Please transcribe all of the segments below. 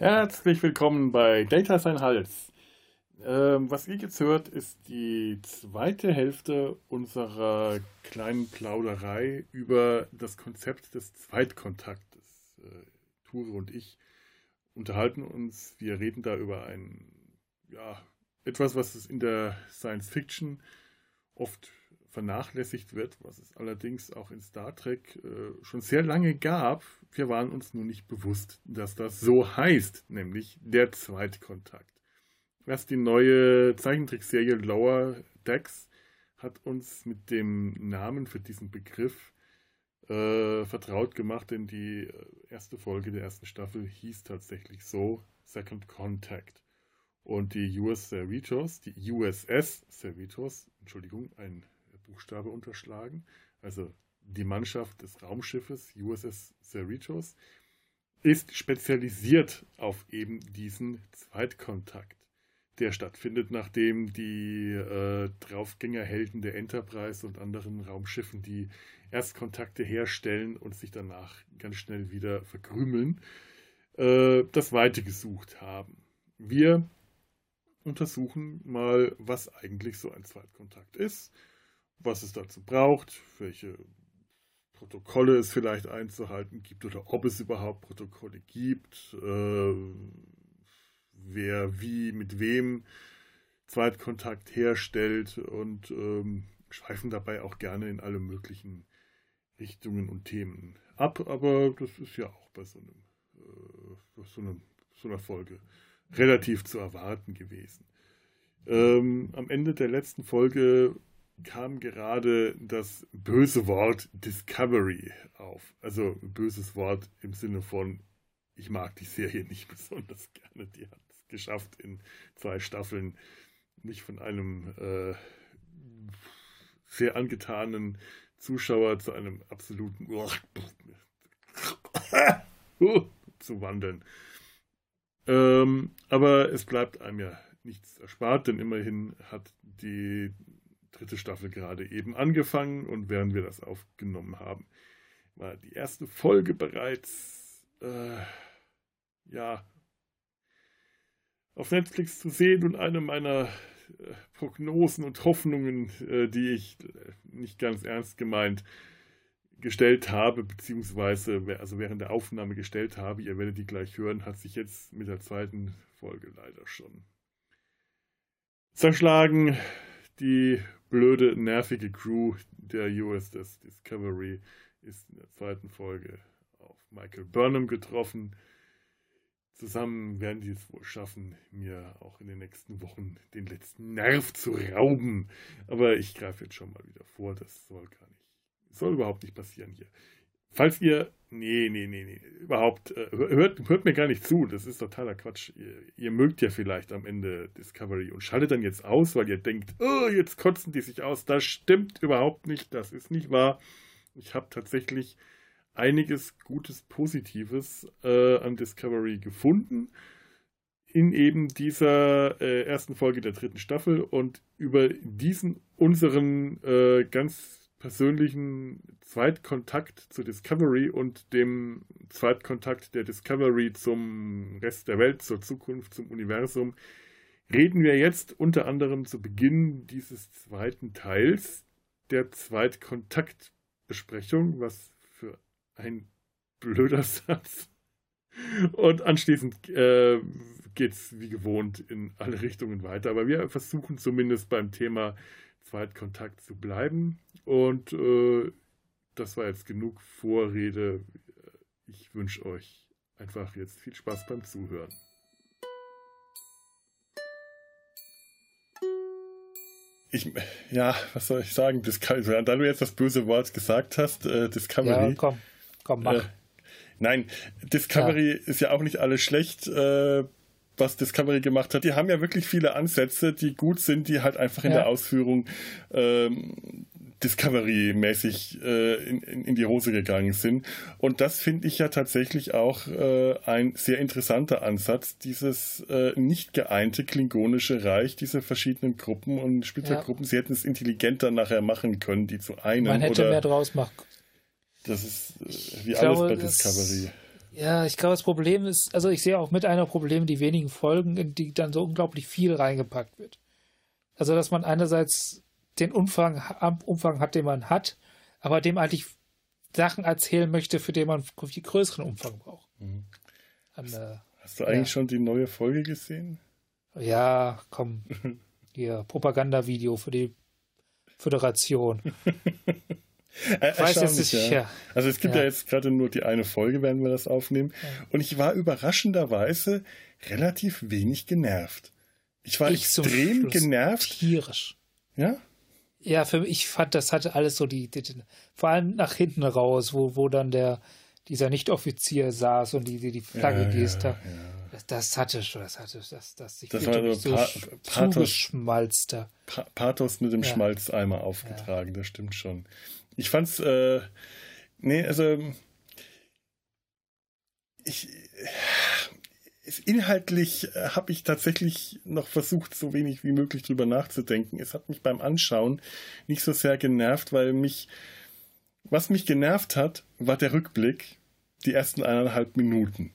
Herzlich willkommen bei Data Sein Hals. Ähm, was ihr jetzt hört, ist die zweite Hälfte unserer kleinen Plauderei über das Konzept des Zweitkontaktes. Äh, Ture und ich unterhalten uns, wir reden da über ein, ja, etwas, was es in der Science Fiction oft vernachlässigt wird, was es allerdings auch in Star Trek äh, schon sehr lange gab. Wir waren uns nur nicht bewusst, dass das so heißt, nämlich der Zweitkontakt. Erst die neue Zeichentrickserie Lower Decks hat uns mit dem Namen für diesen Begriff äh, vertraut gemacht, denn die äh, erste Folge der ersten Staffel hieß tatsächlich so Second Contact. Und die US Cerritos, die USS Cerritos, Entschuldigung, ein Buchstabe unterschlagen, also die Mannschaft des Raumschiffes USS Cerritos, ist spezialisiert auf eben diesen Zweitkontakt, der stattfindet, nachdem die äh, Draufgängerhelden der Enterprise und anderen Raumschiffen die Erstkontakte herstellen und sich danach ganz schnell wieder verkrümeln, äh, das Weite gesucht haben. Wir untersuchen mal, was eigentlich so ein Zweitkontakt ist was es dazu braucht, welche Protokolle es vielleicht einzuhalten gibt oder ob es überhaupt Protokolle gibt, äh, wer wie mit wem Zweitkontakt herstellt und ähm, schweifen dabei auch gerne in alle möglichen Richtungen und Themen ab, aber das ist ja auch bei so, einem, äh, so, einem, so einer Folge relativ zu erwarten gewesen. Ähm, am Ende der letzten Folge kam gerade das böse Wort Discovery auf. Also böses Wort im Sinne von, ich mag die Serie nicht besonders gerne. Die hat es geschafft, in zwei Staffeln mich von einem äh, sehr angetanen Zuschauer zu einem absoluten zu wandeln. Ähm, aber es bleibt einem ja nichts erspart, denn immerhin hat die dritte Staffel gerade eben angefangen und während wir das aufgenommen haben, war die erste Folge bereits, äh, ja, auf Netflix zu sehen und eine meiner äh, Prognosen und Hoffnungen, äh, die ich äh, nicht ganz ernst gemeint gestellt habe, beziehungsweise also während der Aufnahme gestellt habe, ihr werdet die gleich hören, hat sich jetzt mit der zweiten Folge leider schon zerschlagen. Die blöde, nervige Crew der USS Discovery ist in der zweiten Folge auf Michael Burnham getroffen. Zusammen werden die es wohl schaffen, mir auch in den nächsten Wochen den letzten Nerv zu rauben. Aber ich greife jetzt schon mal wieder vor, das soll gar nicht, soll überhaupt nicht passieren hier. Falls ihr, nee, nee, nee, nee, überhaupt, äh, hört, hört mir gar nicht zu, das ist totaler Quatsch. Ihr, ihr, mögt ja vielleicht am Ende Discovery und schaltet dann jetzt aus, weil ihr denkt, oh, jetzt kotzen die sich aus. Das stimmt überhaupt nicht, das ist nicht wahr. Ich habe tatsächlich einiges Gutes, Positives äh, an Discovery gefunden in eben dieser äh, ersten Folge der dritten Staffel und über diesen unseren äh, ganz persönlichen Zweitkontakt zu Discovery und dem Zweitkontakt der Discovery zum Rest der Welt, zur Zukunft, zum Universum, reden wir jetzt unter anderem zu Beginn dieses zweiten Teils der Zweitkontaktbesprechung, was für ein blöder Satz. Und anschließend äh, geht es wie gewohnt in alle Richtungen weiter. Aber wir versuchen zumindest beim Thema Zweitkontakt zu bleiben. Und äh, das war jetzt genug Vorrede. Ich wünsche euch einfach jetzt viel Spaß beim Zuhören. Ich, ja, was soll ich sagen? Discovery, da du jetzt das böse Wort gesagt hast, äh, Discovery. Ja, komm, komm, mach. Äh, nein, Discovery ja. ist ja auch nicht alles schlecht. Äh, was Discovery gemacht hat. Die haben ja wirklich viele Ansätze, die gut sind, die halt einfach in ja. der Ausführung ähm, Discovery-mäßig äh, in, in, die Hose gegangen sind. Und das finde ich ja tatsächlich auch äh, ein sehr interessanter Ansatz, dieses äh, nicht geeinte klingonische Reich, diese verschiedenen Gruppen und Splittergruppen. Ja. Sie hätten es intelligenter nachher machen können, die zu einem. Man hätte oder, mehr draus machen Das ist äh, wie ich alles glaube, bei Discovery. Ja, ich glaube, das Problem ist, also ich sehe auch mit einer Problem die wenigen Folgen, in die dann so unglaublich viel reingepackt wird. Also, dass man einerseits den Umfang, Umfang hat, den man hat, aber dem eigentlich Sachen erzählen möchte, für den man viel größeren Umfang braucht. Mhm. An, äh, Hast du eigentlich ja. schon die neue Folge gesehen? Ja, komm. Hier, Propagandavideo für die Föderation. Er weiß jetzt nicht, ja. ja. Also es gibt ja, ja jetzt gerade nur die eine Folge, werden wir das aufnehmen. Ja. Und ich war überraschenderweise relativ wenig genervt. Ich war ich extrem genervt. Tierisch. Ja? Ja, für mich, ich fand, das hatte alles so die, die, die vor allem nach hinten raus, wo, wo dann der, dieser Nicht-Offizier saß und die, die, die Flagge ja, gest hat. Ja, das, das, hatte schon, das hatte, das, das, ich das war so, pa Pathos, pa Pathos mit dem Schmalzeimer aufgetragen, das stimmt schon. Ich fand's, äh, nee, also, ich, inhaltlich äh, habe ich tatsächlich noch versucht, so wenig wie möglich drüber nachzudenken. Es hat mich beim Anschauen nicht so sehr genervt, weil mich, was mich genervt hat, war der Rückblick, die ersten eineinhalb Minuten.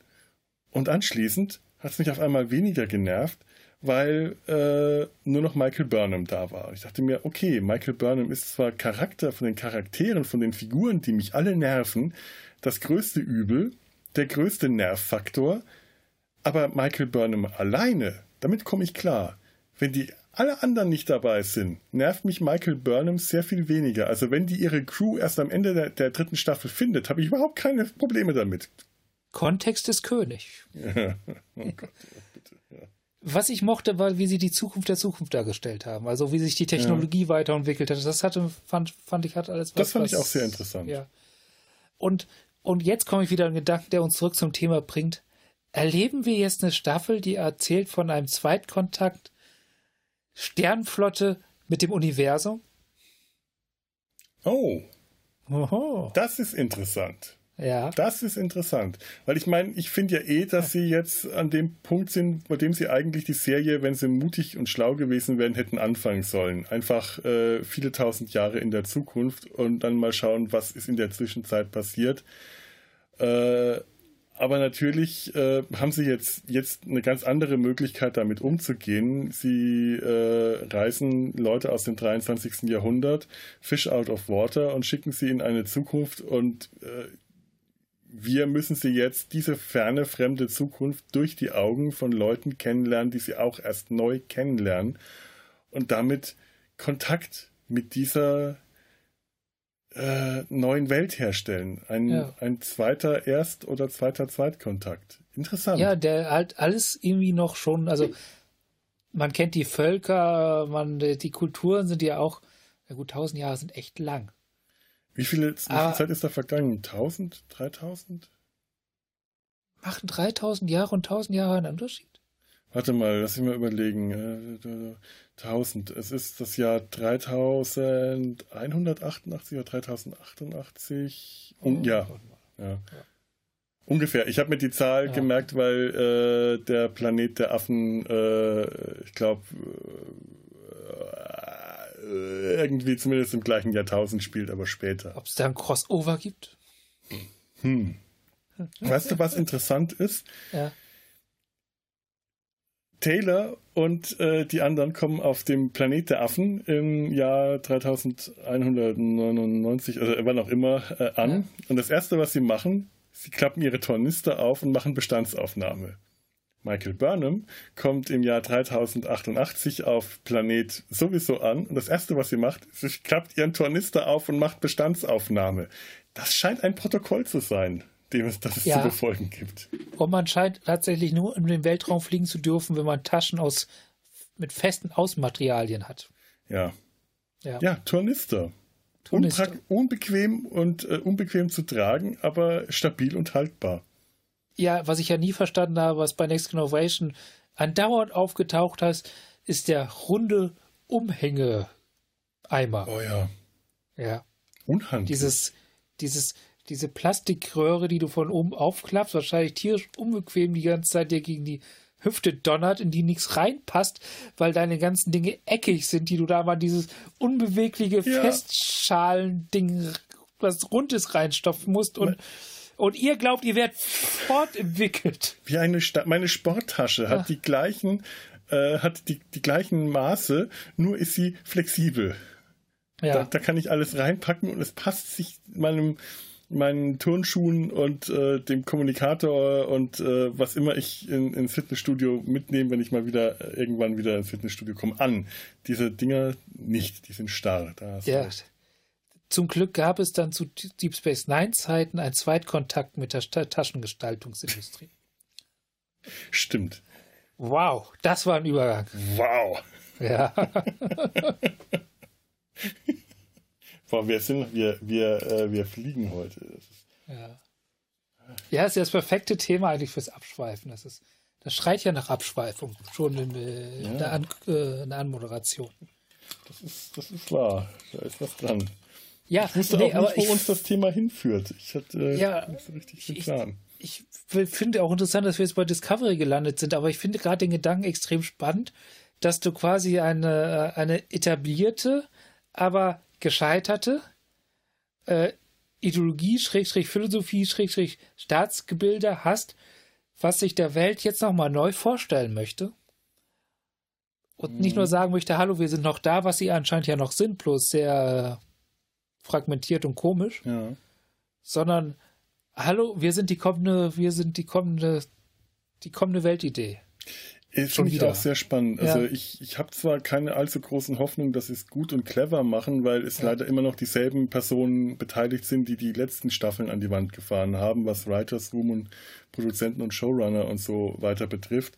Und anschließend hat es mich auf einmal weniger genervt, weil äh, nur noch Michael Burnham da war. Ich dachte mir, okay, Michael Burnham ist zwar Charakter von den Charakteren, von den Figuren, die mich alle nerven, das größte Übel, der größte Nervfaktor, aber Michael Burnham alleine, damit komme ich klar. Wenn die alle anderen nicht dabei sind, nervt mich Michael Burnham sehr viel weniger. Also wenn die ihre Crew erst am Ende der, der dritten Staffel findet, habe ich überhaupt keine Probleme damit. Kontext ist König. Oh Gott. Was ich mochte, war, wie sie die Zukunft der Zukunft dargestellt haben. Also wie sich die Technologie ja. weiterentwickelt hat. Das hatte, fand, fand ich, hat alles was. Das fand was, ich auch sehr interessant. Ja. Und, und jetzt komme ich wieder an einen Gedanken, der uns zurück zum Thema bringt. Erleben wir jetzt eine Staffel, die erzählt von einem Zweitkontakt Sternflotte mit dem Universum? Oh. Oho. Das ist interessant. Ja. Das ist interessant. Weil ich meine, ich finde ja eh, dass sie jetzt an dem Punkt sind, bei dem sie eigentlich die Serie, wenn sie mutig und schlau gewesen wären, hätten anfangen sollen. Einfach äh, viele tausend Jahre in der Zukunft und dann mal schauen, was ist in der Zwischenzeit passiert. Äh, aber natürlich äh, haben sie jetzt, jetzt eine ganz andere Möglichkeit, damit umzugehen. Sie äh, reisen Leute aus dem 23. Jahrhundert, Fish out of water und schicken sie in eine Zukunft und äh, wir müssen sie jetzt, diese ferne, fremde Zukunft, durch die Augen von Leuten kennenlernen, die sie auch erst neu kennenlernen und damit Kontakt mit dieser äh, neuen Welt herstellen. Ein, ja. ein zweiter Erst- oder zweiter Zweitkontakt. Interessant. Ja, der halt alles irgendwie noch schon, also man kennt die Völker, man, die Kulturen sind ja auch, ja gut, tausend Jahre sind echt lang. Wie viele, wie viel Zeit ist da vergangen? 1000? 3000? Machen 3000 Jahre und 1000 Jahre einen Unterschied? Warte mal, lass mich mal überlegen. 1000. Es ist das Jahr 3188 oder 3088. Um, ja. ja. ja. Ungefähr. Ich habe mir die Zahl ja. gemerkt, weil äh, der Planet der Affen, äh, ich glaube, äh, irgendwie zumindest im gleichen Jahrtausend spielt, aber später. Ob es da ein Crossover gibt? Hm. Weißt du, was interessant ist? Ja. Taylor und äh, die anderen kommen auf dem Planet der Affen im Jahr 3199, also wann auch immer, äh, an. Ja. Und das Erste, was sie machen, sie klappen ihre Tornister auf und machen Bestandsaufnahme. Michael Burnham kommt im Jahr 3088 auf Planet sowieso an und das Erste, was sie macht, ist, sie klappt ihren Tornister auf und macht Bestandsaufnahme. Das scheint ein Protokoll zu sein, dem es das ja. zu befolgen gibt. Und man scheint tatsächlich nur in den Weltraum fliegen zu dürfen, wenn man Taschen aus mit festen Außenmaterialien hat. Ja. Ja, ja Tornister. Tornister. unbequem und äh, unbequem zu tragen, aber stabil und haltbar ja, was ich ja nie verstanden habe, was bei Next Generation andauernd aufgetaucht ist, ist der runde Umhängeeimer. Oh ja. Ja. Unhandlich. Dieses, dieses, diese Plastikröhre, die du von oben aufklappst, wahrscheinlich tierisch unbequem die ganze Zeit dir gegen die Hüfte donnert, in die nichts reinpasst, weil deine ganzen Dinge eckig sind, die du da mal dieses unbewegliche ja. Festschalen-Ding, was rund ist, reinstopfen musst und Und ihr glaubt, ihr werdet fortentwickelt. Wie eine Sta meine Sporttasche hat die gleichen, äh, hat die, die gleichen Maße, nur ist sie flexibel. Ja. Da, da kann ich alles reinpacken und es passt sich meinem meinen Turnschuhen und äh, dem Kommunikator und äh, was immer ich in, ins Fitnessstudio mitnehme, wenn ich mal wieder äh, irgendwann wieder ins Fitnessstudio komme, an. Diese Dinger nicht, die sind starr. ja. Zum Glück gab es dann zu Deep Space Nine Zeiten einen Zweitkontakt mit der Taschengestaltungsindustrie. Stimmt. Wow, das war ein Übergang. Wow. Ja. Boah, wir sind, wir, wir, äh, wir fliegen heute. ja. Ja, ist ja das perfekte Thema eigentlich fürs Abschweifen. Das ist, das schreit ja nach Abschweifung schon in, äh, ja. in, der, An äh, in der Anmoderation. Das ist, das ist wahr. Da ist was dran. Ja, ich wusste nee, auch nicht, wo ich, uns das Thema hinführt. Ich hatte äh, ja, nicht so richtig den Plan. Ich, ich finde auch interessant, dass wir jetzt bei Discovery gelandet sind, aber ich finde gerade den Gedanken extrem spannend, dass du quasi eine, äh, eine etablierte, aber gescheiterte äh, Ideologie, Schrägstrich Philosophie, Schrägstrich Staatsgebilde hast, was sich der Welt jetzt nochmal neu vorstellen möchte. Und mhm. nicht nur sagen möchte, hallo, wir sind noch da, was sie anscheinend ja noch sind, bloß sehr fragmentiert und komisch, ja. sondern hallo, wir sind die kommende, wir sind die kommende, die kommende Weltidee. Finde ich auch sehr spannend. Also ja. ich, ich habe zwar keine allzu großen Hoffnungen, dass sie es gut und clever machen, weil es ja. leider immer noch dieselben Personen beteiligt sind, die die letzten Staffeln an die Wand gefahren haben, was Writers Room und Produzenten und Showrunner und so weiter betrifft.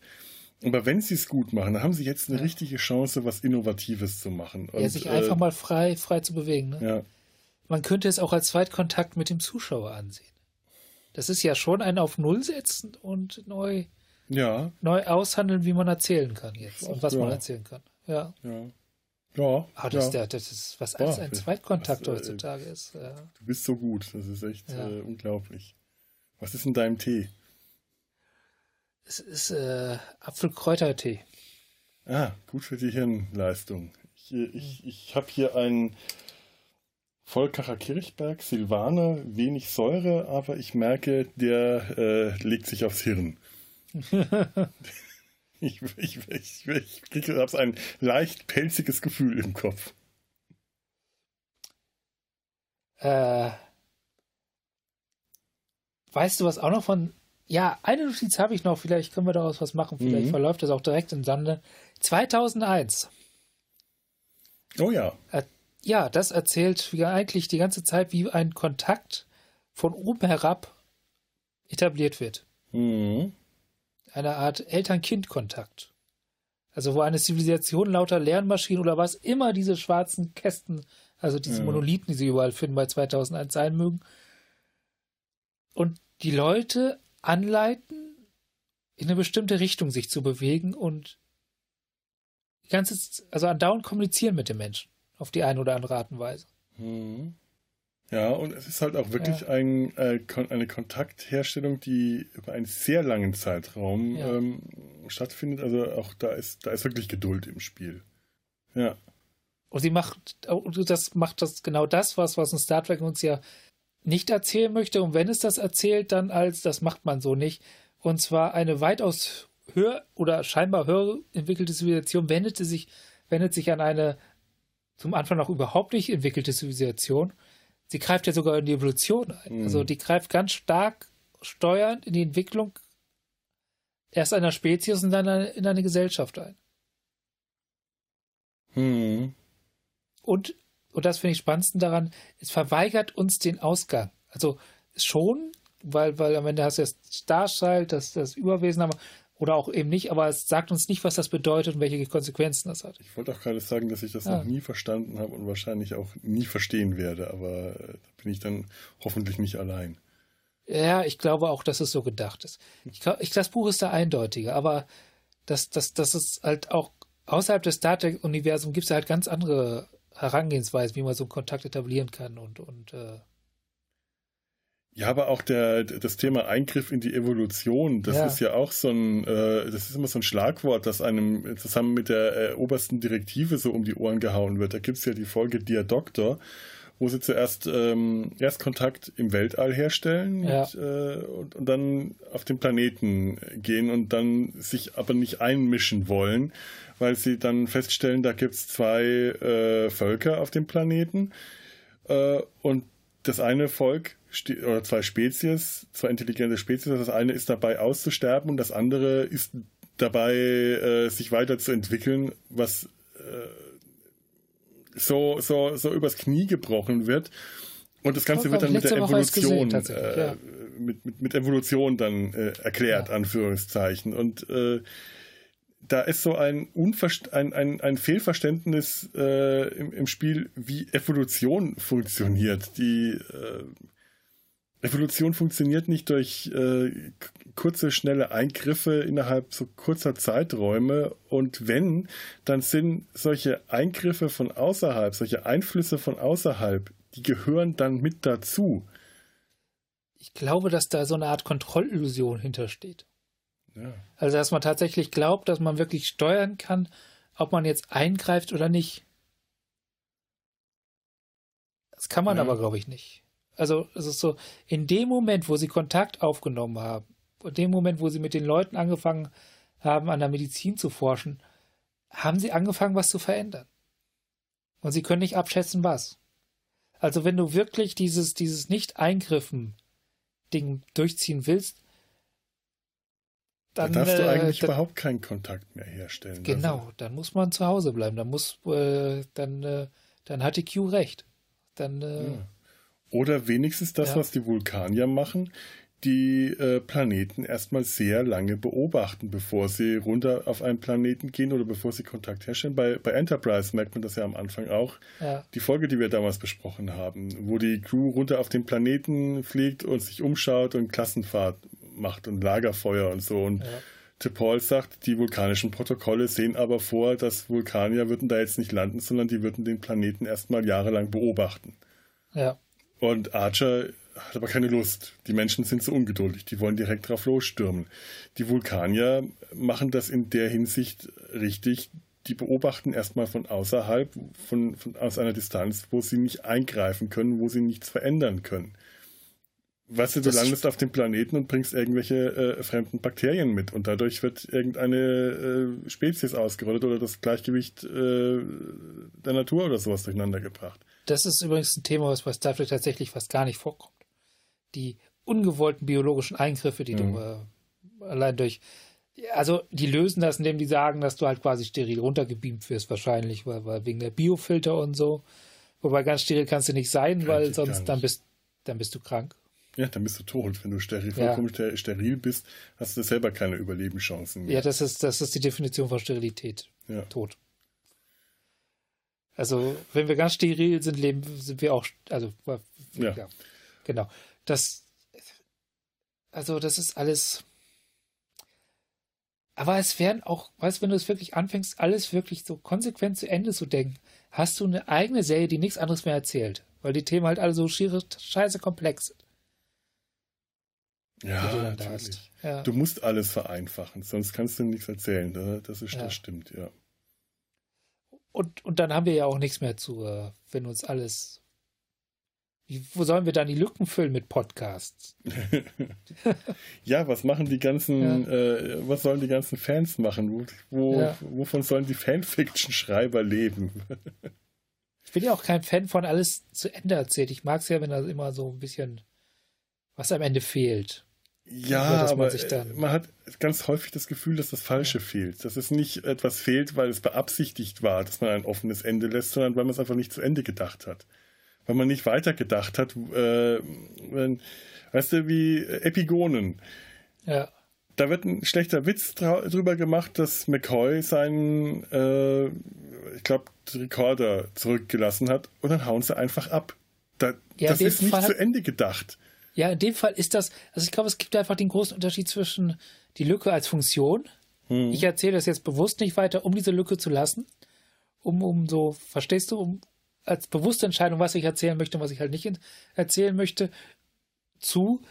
Aber wenn sie es gut machen, dann haben sie jetzt eine ja. richtige Chance, was Innovatives zu machen. Und, ja, sich einfach äh, mal frei, frei zu bewegen. Ne? Ja. Man könnte es auch als Zweitkontakt mit dem Zuschauer ansehen. Das ist ja schon ein auf Null setzen und neu ja. neu aushandeln, wie man erzählen kann jetzt und was ja. man erzählen kann. Ja. Ja. Ja, ah, das, ja. das ist, was als ein Zweitkontakt das, äh, heutzutage ist. Ja. Du bist so gut, das ist echt äh, unglaublich. Was ist in deinem Tee? Es ist äh, Apfelkräutertee. Ah, gut für die Hirnleistung. Ich, ich, ich habe hier einen Volkacher Kirchberg, Silvaner, wenig Säure, aber ich merke, der äh, legt sich aufs Hirn. ich ich, ich, ich, ich habe ein leicht pelziges Gefühl im Kopf. Äh, weißt du was auch noch von. Ja, eine Notiz habe ich noch, vielleicht können wir daraus was machen, vielleicht mhm. verläuft das auch direkt im Sande. 2001. Oh ja. Äh, ja, das erzählt eigentlich die ganze Zeit, wie ein Kontakt von oben herab etabliert wird. Mhm eine Art Eltern-Kind-Kontakt. Also wo eine Zivilisation lauter Lernmaschinen oder was immer diese schwarzen Kästen, also diese ja. Monolithen, die sie überall finden bei 2001 sein mögen, und die Leute anleiten, in eine bestimmte Richtung sich zu bewegen und die ganze, also andauernd kommunizieren mit den Menschen auf die eine oder andere Art und Weise. Mhm. Ja, und es ist halt auch wirklich ja. ein, äh, eine Kontaktherstellung, die über einen sehr langen Zeitraum ja. ähm, stattfindet. Also auch da ist, da ist wirklich Geduld im Spiel. Ja. Und sie macht, das macht das genau das, was, was ein Star Trek uns ja nicht erzählen möchte. Und wenn es das erzählt, dann als, das macht man so nicht. Und zwar eine weitaus höher oder scheinbar höher entwickelte Zivilisation wendete sich, wendet sich an eine zum Anfang noch überhaupt nicht entwickelte Zivilisation sie greift ja sogar in die Evolution ein. Mhm. Also die greift ganz stark steuernd in die Entwicklung erst einer Spezies und dann in eine Gesellschaft ein. Mhm. Und, und das finde ich spannendsten daran, es verweigert uns den Ausgang. Also schon, weil, weil am Ende hast du das Starchild, das, das Überwesen, aber oder auch eben nicht, aber es sagt uns nicht, was das bedeutet und welche Konsequenzen das hat. Ich wollte auch gerade sagen, dass ich das ja. noch nie verstanden habe und wahrscheinlich auch nie verstehen werde, aber da bin ich dann hoffentlich nicht allein. Ja, ich glaube auch, dass es so gedacht ist. Ich, ich, das Buch ist da eindeutiger, aber das, das, das ist halt auch außerhalb des Star Trek-Universums gibt es halt ganz andere Herangehensweisen, wie man so einen Kontakt etablieren kann und, und äh, ja, aber auch der, das Thema Eingriff in die Evolution, das ja. ist ja auch so ein, äh, das ist immer so ein Schlagwort, das einem zusammen mit der äh, obersten Direktive so um die Ohren gehauen wird. Da gibt's ja die Folge Dear Doctor, wo sie zuerst ähm, erst Kontakt im Weltall herstellen Ja. und, äh, und, und dann auf den Planeten gehen und dann sich aber nicht einmischen wollen, weil sie dann feststellen, da gibt es zwei äh, Völker auf dem Planeten äh, und das eine Volk oder zwei Spezies, zwei intelligente Spezies, das eine ist dabei auszusterben und das andere ist dabei, äh, sich weiterzuentwickeln, was äh, so, so, so übers Knie gebrochen wird. Und das Ganze wird dann mit der gesehen, Evolution, tatsächlich, äh, ja. mit, mit, mit Evolution dann äh, erklärt, Ja. Anführungszeichen. Und äh, da ist so ein, Unverst ein, ein, ein Fehlverständnis äh, im, im Spiel, wie Evolution funktioniert. Die äh, Evolution funktioniert nicht durch äh, kurze, schnelle Eingriffe innerhalb so kurzer Zeiträume. Und wenn, dann sind solche Eingriffe von außerhalb, solche Einflüsse von außerhalb, die gehören dann mit dazu. Ich glaube, dass da so eine Art Kontrollillusion hintersteht. Ja. Also, dass man tatsächlich glaubt, dass man wirklich steuern kann, ob man jetzt eingreift oder nicht. Das kann man Ja. aber, glaube ich, nicht. Also, es ist so, in dem Moment, wo sie Kontakt aufgenommen haben, in dem Moment, wo sie mit den Leuten angefangen haben, an der Medizin zu forschen, haben sie angefangen, was zu verändern. Und sie können nicht abschätzen, was. Also, wenn du wirklich dieses, dieses Nicht-Eingriffen-Ding durchziehen willst, dann, da darfst du äh, eigentlich dann, überhaupt keinen Kontakt mehr herstellen. Genau, dann muss man zu Hause bleiben. Dann muss, äh, dann, äh, dann hat die Q recht. Dann, äh, Ja. Oder wenigstens das, Ja. was die Vulkanier machen, die äh, Planeten erstmal sehr lange beobachten, bevor sie runter auf einen Planeten gehen oder bevor sie Kontakt herstellen. Bei, bei Enterprise merkt man das ja am Anfang auch. ja, Die Folge, die wir damals besprochen haben, wo die Crew runter auf den Planeten fliegt und sich umschaut und Klassenfahrt macht und Lagerfeuer und so. Und ja, T'Pol sagt, die vulkanischen Protokolle sehen aber vor, dass Vulkanier würden da jetzt nicht landen, sondern die würden den Planeten erstmal jahrelang beobachten. ja, Und Archer hat aber keine Lust. Die Menschen sind so ungeduldig, die wollen direkt drauf losstürmen. Die Vulkanier machen das in der Hinsicht richtig. Die beobachten erstmal von außerhalb, von, von, aus einer Distanz, wo sie nicht eingreifen können, wo sie nichts verändern können. Weißt du, du Das- landest auf dem Planeten und bringst irgendwelche äh, fremden Bakterien mit und dadurch wird irgendeine äh, Spezies ausgerottet oder das Gleichgewicht äh, der Natur oder sowas durcheinander gebracht. Das ist übrigens ein Thema, was bei Star Trek tatsächlich fast gar nicht vorkommt. Die ungewollten biologischen Eingriffe, die Mhm. du äh, allein durch. Also, die lösen das, indem die sagen, dass du halt quasi steril runtergebeamt wirst, wahrscheinlich, weil, weil wegen der Biofilter und so. Wobei ganz steril kannst du nicht sein, weil Eigentlich gar sonst dann bist, dann bist du krank. Ja, dann bist du tot. Wenn du steril, Ja. vollkommen ster- steril bist, hast du selber keine Überlebenschancen mehr. Ja, das ist, das ist die Definition von Sterilität. Ja. Tot. Also, wenn wir ganz steril sind, leben, sind wir auch, also, Ja. ja. genau. Das, also, das ist alles. Aber es werden auch, weißt du, wenn du es wirklich anfängst, alles wirklich so konsequent zu Ende zu denken, hast du eine eigene Serie, die nichts anderes mehr erzählt. Weil die Themen halt alle so schiere, scheiße komplex sind. Ja, du dann da natürlich. hast. Ja. Du musst alles vereinfachen, sonst kannst du nichts erzählen. Da- Das, ist, Ja. das stimmt, ja. Und, und dann haben wir ja auch nichts mehr zu, äh, wenn uns alles. Wo sollen wir dann die Lücken füllen mit Podcasts? Ja, was machen die ganzen, äh, was sollen die ganzen Fans machen? Wo, wo, Ja. Wovon sollen die Fanfiction-Schreiber leben? Ich bin ja auch kein Fan von alles zu Ende erzählt. Ich mag es ja, wenn da immer so ein bisschen was am Ende fehlt. Ja, Ja, man aber sich dann- man hat ganz häufig das Gefühl, dass das Falsche fehlt. Dass es nicht etwas fehlt, weil es beabsichtigt war, dass man ein offenes Ende lässt, sondern weil man es einfach nicht zu Ende gedacht hat. Weil man nicht weitergedacht hat. Äh, wenn, weißt du, wie Epigonen. Ja, Da wird ein schlechter Witz drüber gemacht, dass McCoy seinen, äh, ich glaube, Rekorder zurückgelassen hat und dann hauen sie einfach ab. Da, Ja, das ist nicht Fall- zu Ende gedacht. Ja, in dem Fall ist das, also ich glaube, es gibt einfach den großen Unterschied zwischen die Lücke als Funktion. Hm. Ich erzähle das jetzt bewusst nicht weiter, um diese Lücke zu lassen. Um, um so, verstehst du, um als bewusste Entscheidung, was ich erzählen möchte und was ich halt nicht erzählen möchte, zu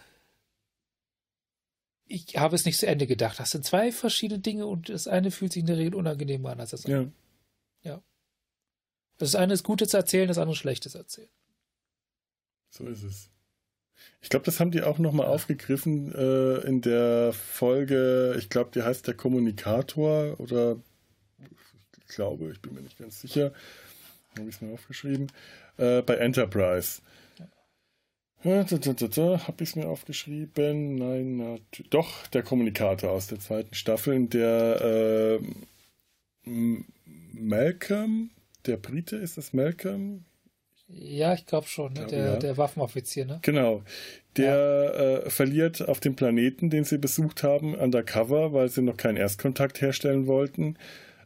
ich habe es nicht zu Ende gedacht. Das sind zwei verschiedene Dinge und das eine fühlt sich in der Regel unangenehmer an als das andere. Ja. Das eine ist Gutes erzählen, das andere Schlechtes erzählen. So ist es. Ich glaube, das haben die auch nochmal ja. aufgegriffen äh, in der Folge, ich glaube, die heißt der Kommunikator oder ich glaube, ich bin mir nicht ganz sicher. Habe ich es mir aufgeschrieben. Äh, bei Enterprise. Ja. Da, da, da, da, Habe ich es mir aufgeschrieben? Nein, na, doch, der Kommunikator aus der zweiten Staffel, der äh, Malcolm, der Brite, ist das Malcolm? Ja, ich glaube schon, ne? der, ja. der Waffenoffizier. Ne? Genau. Der ja. äh, verliert auf dem Planeten, den sie besucht haben, undercover, weil sie noch keinen Erstkontakt herstellen wollten,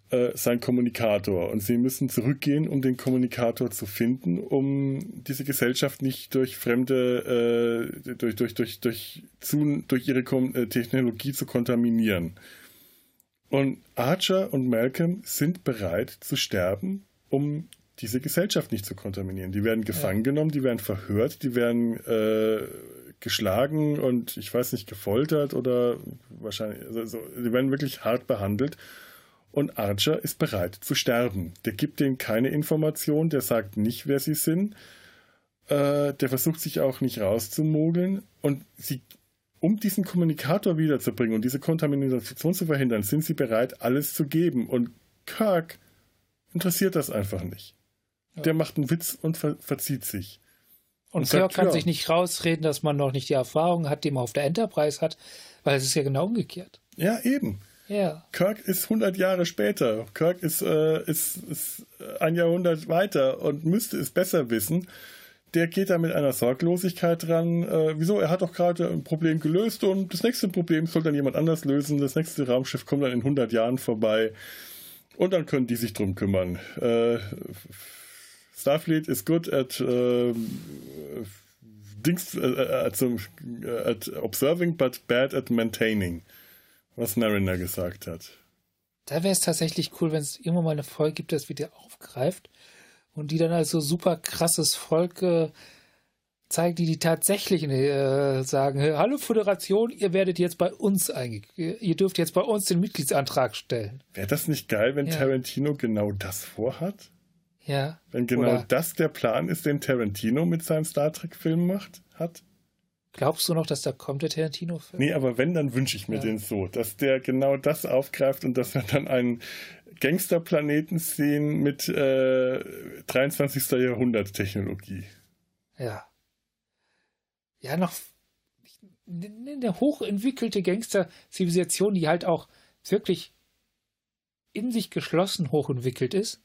äh, sein Kommunikator. Und sie müssen zurückgehen, um den Kommunikator zu finden, um diese Gesellschaft nicht durch fremde, äh, durch, durch, durch, durch, zu, durch ihre Kom äh, Technologie zu kontaminieren. Und Archer und Malcolm sind bereit zu sterben, um diese Gesellschaft nicht zu kontaminieren. Die werden gefangen ja. genommen, die werden verhört, die werden äh, geschlagen und ich weiß nicht, gefoltert oder wahrscheinlich, also, die werden wirklich hart behandelt. Und Archer ist bereit zu sterben. Der gibt denen keine Information, der sagt nicht, wer sie sind. Äh, der versucht sich auch nicht rauszumogeln. Und sie, um diesen Kommunikator wiederzubringen und diese Kontamination zu verhindern, sind sie bereit, alles zu geben. Und Kirk interessiert das einfach nicht. Der macht einen Witz und ver verzieht sich. Und, und Kirk kann ja. sich nicht rausreden, dass man noch nicht die Erfahrung hat, die man auf der Enterprise hat, weil es ist ja genau umgekehrt. Ja, eben. Ja. Kirk ist 100 Jahre später. Kirk ist, äh, ist, ist ein Jahrhundert weiter und müsste es besser wissen. Der geht da mit einer Sorglosigkeit dran. Äh, wieso? Er hat doch gerade ein Problem gelöst und das nächste Problem soll dann jemand anders lösen. Das nächste Raumschiff kommt dann in 100 Jahren vorbei und dann können die sich drum kümmern. Äh, Starfleet is good at uh, Dings, uh, at, some, at observing but bad at maintaining, was Mariner gesagt hat. Da wäre es tatsächlich cool, wenn es irgendwann mal eine Folge gibt, das wieder aufgreift und die dann also super krasses Volk äh, zeigt, die die tatsächlich äh, sagen, hallo Föderation, ihr werdet jetzt bei uns einge ihr dürft jetzt bei uns den Mitgliedsantrag stellen. Wäre das nicht geil, wenn ja. Tarantino genau das vorhat? Ja. Wenn genau Oder das der Plan ist, den Tarantino mit seinem Star Trek-Film macht, hat. Glaubst du noch, dass da kommt der Tarantino-Film? Nee, aber wenn, dann wünsche ich mir ja. den so, dass der genau das aufgreift und dass wir dann einen Gangsterplaneten sehen mit äh, 23. Jahrhundert-Technologie. Ja. Ja, noch eine hochentwickelte Gangster-Zivilisation, die halt auch wirklich in sich geschlossen hochentwickelt ist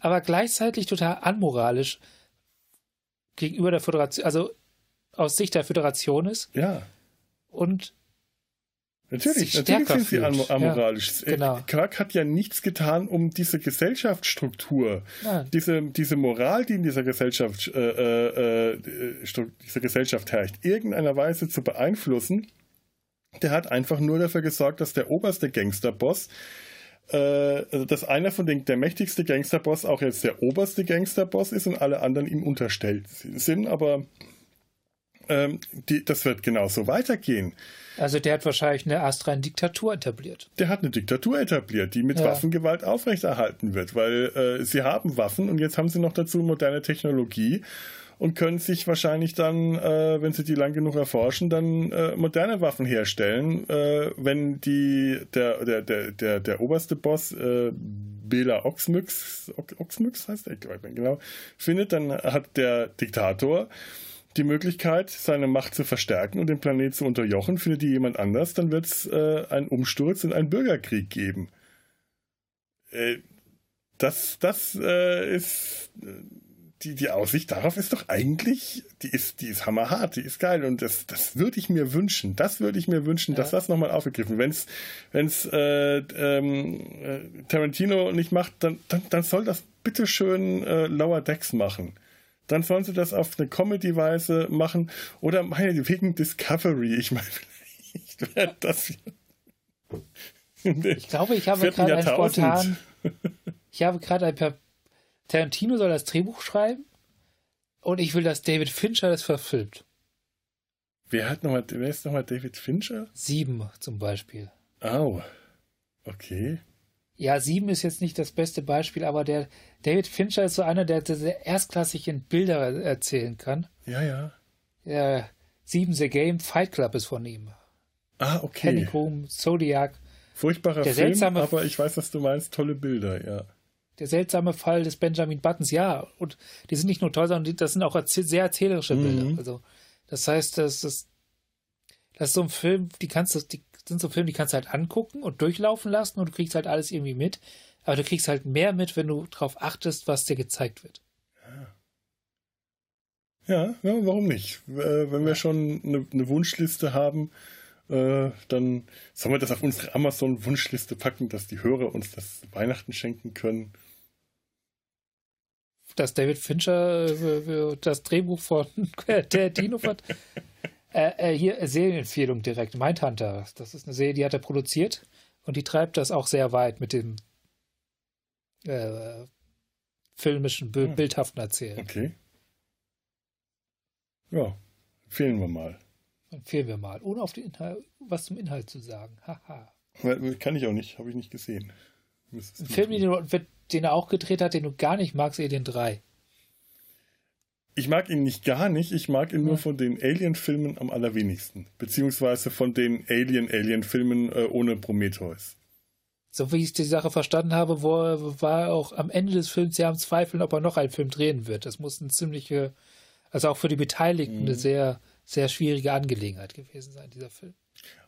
aber gleichzeitig total anmoralisch gegenüber der Föderation, also aus Sicht der Föderation ist. Ja. Und Natürlich, natürlich sind sie am amoralisch. Ja, genau. Kirk hat ja nichts getan, um diese Gesellschaftsstruktur, diese, diese Moral, die in dieser Gesellschaft, äh, äh, äh dieser Gesellschaft herrscht, irgendeiner Weise zu beeinflussen. Der hat einfach nur dafür gesorgt, dass der oberste Gangsterboss äh, also dass einer von den, der mächtigste Gangsterboss auch jetzt der oberste Gangsterboss ist und alle anderen ihm unterstellt sind, aber ähm, die, das wird genauso weitergehen. Also der hat wahrscheinlich eine astreine Diktatur etabliert. Der hat eine Diktatur etabliert, die mit ja. Waffengewalt aufrechterhalten wird, weil äh, sie haben Waffen und jetzt haben sie noch dazu moderne Technologie und können sich wahrscheinlich dann, äh, wenn sie die lang genug erforschen, dann äh, moderne Waffen herstellen. Äh, wenn die der der der der, der oberste Boss äh, Bela Oxmyx, Oxmyx heißt er, ich nicht genau, findet, dann hat der Diktator die Möglichkeit, seine Macht zu verstärken und den Planet zu unterjochen. Findet die jemand anders, dann wird es äh, einen Umsturz und einen Bürgerkrieg geben. Äh, das, das ist die, die Aussicht darauf ist doch eigentlich, die ist, die ist hammerhart, die ist geil und das, das würde ich mir wünschen. Das würde ich mir wünschen, ja. dass das nochmal aufgegriffen. Wenn es wenn's, äh, ähm, äh, Tarantino nicht macht, dann, dann, dann soll das bitteschön äh, Lower Decks machen. Dann sollen sie das auf eine Comedy-Weise machen oder meinetwegen Discovery. Ich meine, vielleicht wäre das. Ich glaube, ich habe gerade ein spontan. Ich habe gerade ein paar Tarantino soll das Drehbuch schreiben und ich will, dass David Fincher das verfilmt. Wer hat nochmal, wer ist nochmal David Fincher? Sieben zum Beispiel. Au. Okay. Ja, sieben ist jetzt nicht das beste Beispiel, aber der David Fincher ist so einer, der, der erstklassig in Bilder erzählen kann. Ja, ja. Ja, Sieben The Game, Fight Club ist von ihm. Ah, okay. Honeycomb, Zodiac. Furchtbarer der Film, aber ich weiß, was du meinst. Tolle Bilder, ja. Der seltsame Fall des Benjamin Buttons, ja. Und die sind nicht nur toll, sondern das sind auch sehr erzählerische Bilder. Mhm. Also, das heißt, das ist, das ist so ein Film, die kannst du, die sind so Filme, die kannst du halt angucken und durchlaufen lassen und du kriegst halt alles irgendwie mit. Aber du kriegst halt mehr mit, wenn du darauf achtest, was dir gezeigt wird. Ja, ja warum nicht? Äh, wenn wir schon eine, eine Wunschliste haben, äh, dann sollen wir das auf unsere Amazon-Wunschliste packen, dass die Hörer uns das Weihnachten schenken können. Dass David Fincher äh, das Drehbuch von der Dino hat. Äh, äh, hier Serienempfehlung direkt. Mindhunter. Das ist eine Serie, die hat er produziert und die treibt das auch sehr weit mit dem äh, filmischen, hm. bildhaften Erzählen. Okay. Ja, empfehlen wir mal. Empfehlen wir mal, ohne auf den Inhalt, was zum Inhalt zu sagen. Haha. Kann ich auch nicht, habe ich nicht gesehen. Ein Film, den, den, er auch gedreht hat, den du gar nicht magst, Alien 3. Ich mag ihn nicht gar nicht, ich mag ihn ja. nur von den Alien-Filmen am allerwenigsten. Beziehungsweise von den Alien-Alien-Filmen äh, ohne Prometheus. So wie ich die Sache verstanden habe, wo, war auch am Ende des Films ja am Zweifeln, ob er noch einen Film drehen wird. Das muss eine ziemliche, also auch für die Beteiligten mhm. eine sehr sehr schwierige Angelegenheit gewesen sein, dieser Film.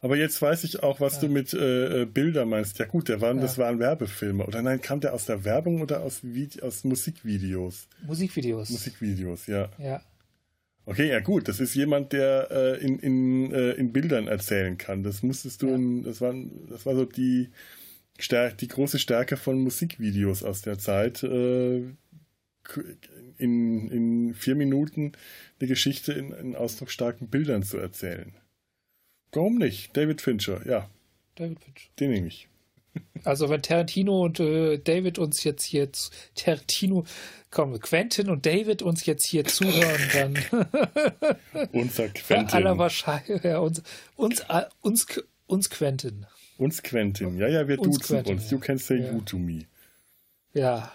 Aber jetzt weiß ich auch, was ja. du mit äh, äh Bilder meinst. Ja gut, der waren, ja. das waren Werbefilme. Oder nein, kam der aus der Werbung oder aus, Vide aus Musikvideos? Musikvideos. Musikvideos, ja. Ja. Okay, ja gut, das ist jemand, der äh, in, in, äh, in Bildern erzählen kann. Das musstest du, ja. in, das, war, das war so die, die große Stärke von Musikvideos aus der Zeit. Äh, in, in vier Minuten eine Geschichte in, in ausdrucksstarken Bildern zu erzählen. Warum nicht? David Fincher, ja. David Fincher. Den nehme ich. Also wenn Tarantino und äh, David uns jetzt hier Tarantino, komm, Quentin und David uns jetzt hier zuhören, dann unser Quentin. Aller Wahrscheinlichkeit, ja, uns, uns, uns, uns Quentin. Uns Quentin, ja, ja, wir uns duzen Quentin, uns. Ja. You can say ja. you to me. Ja.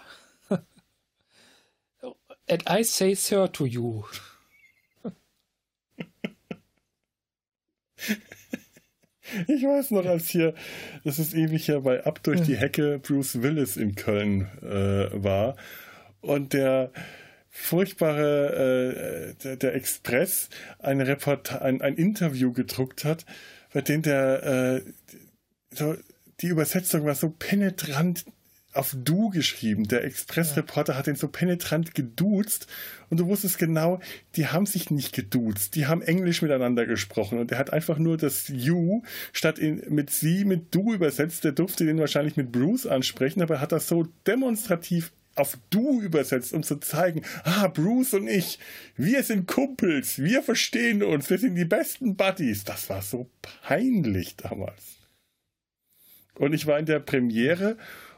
And I say sir to you. Ich weiß noch, als hier, das ist ewig her, bei Ab durch die Hecke Bruce Willis in Köln äh, war. Und der furchtbare, äh, der, der, Express ein, Report, ein, ein Interview gedruckt hat, bei dem der, äh, so, die Übersetzung war so penetrant auf Du geschrieben. Der Expressreporter hat ihn so penetrant geduzt und du wusstest genau, die haben sich nicht geduzt, die haben Englisch miteinander gesprochen und er hat einfach nur das You statt in, mit sie mit Du übersetzt. Der durfte den wahrscheinlich mit Bruce ansprechen, aber er hat das so demonstrativ auf Du übersetzt, um zu zeigen, ah, Bruce und ich, wir sind Kumpels, wir verstehen uns, wir sind die besten Buddies. Das war so peinlich damals. Und ich war in der Premiere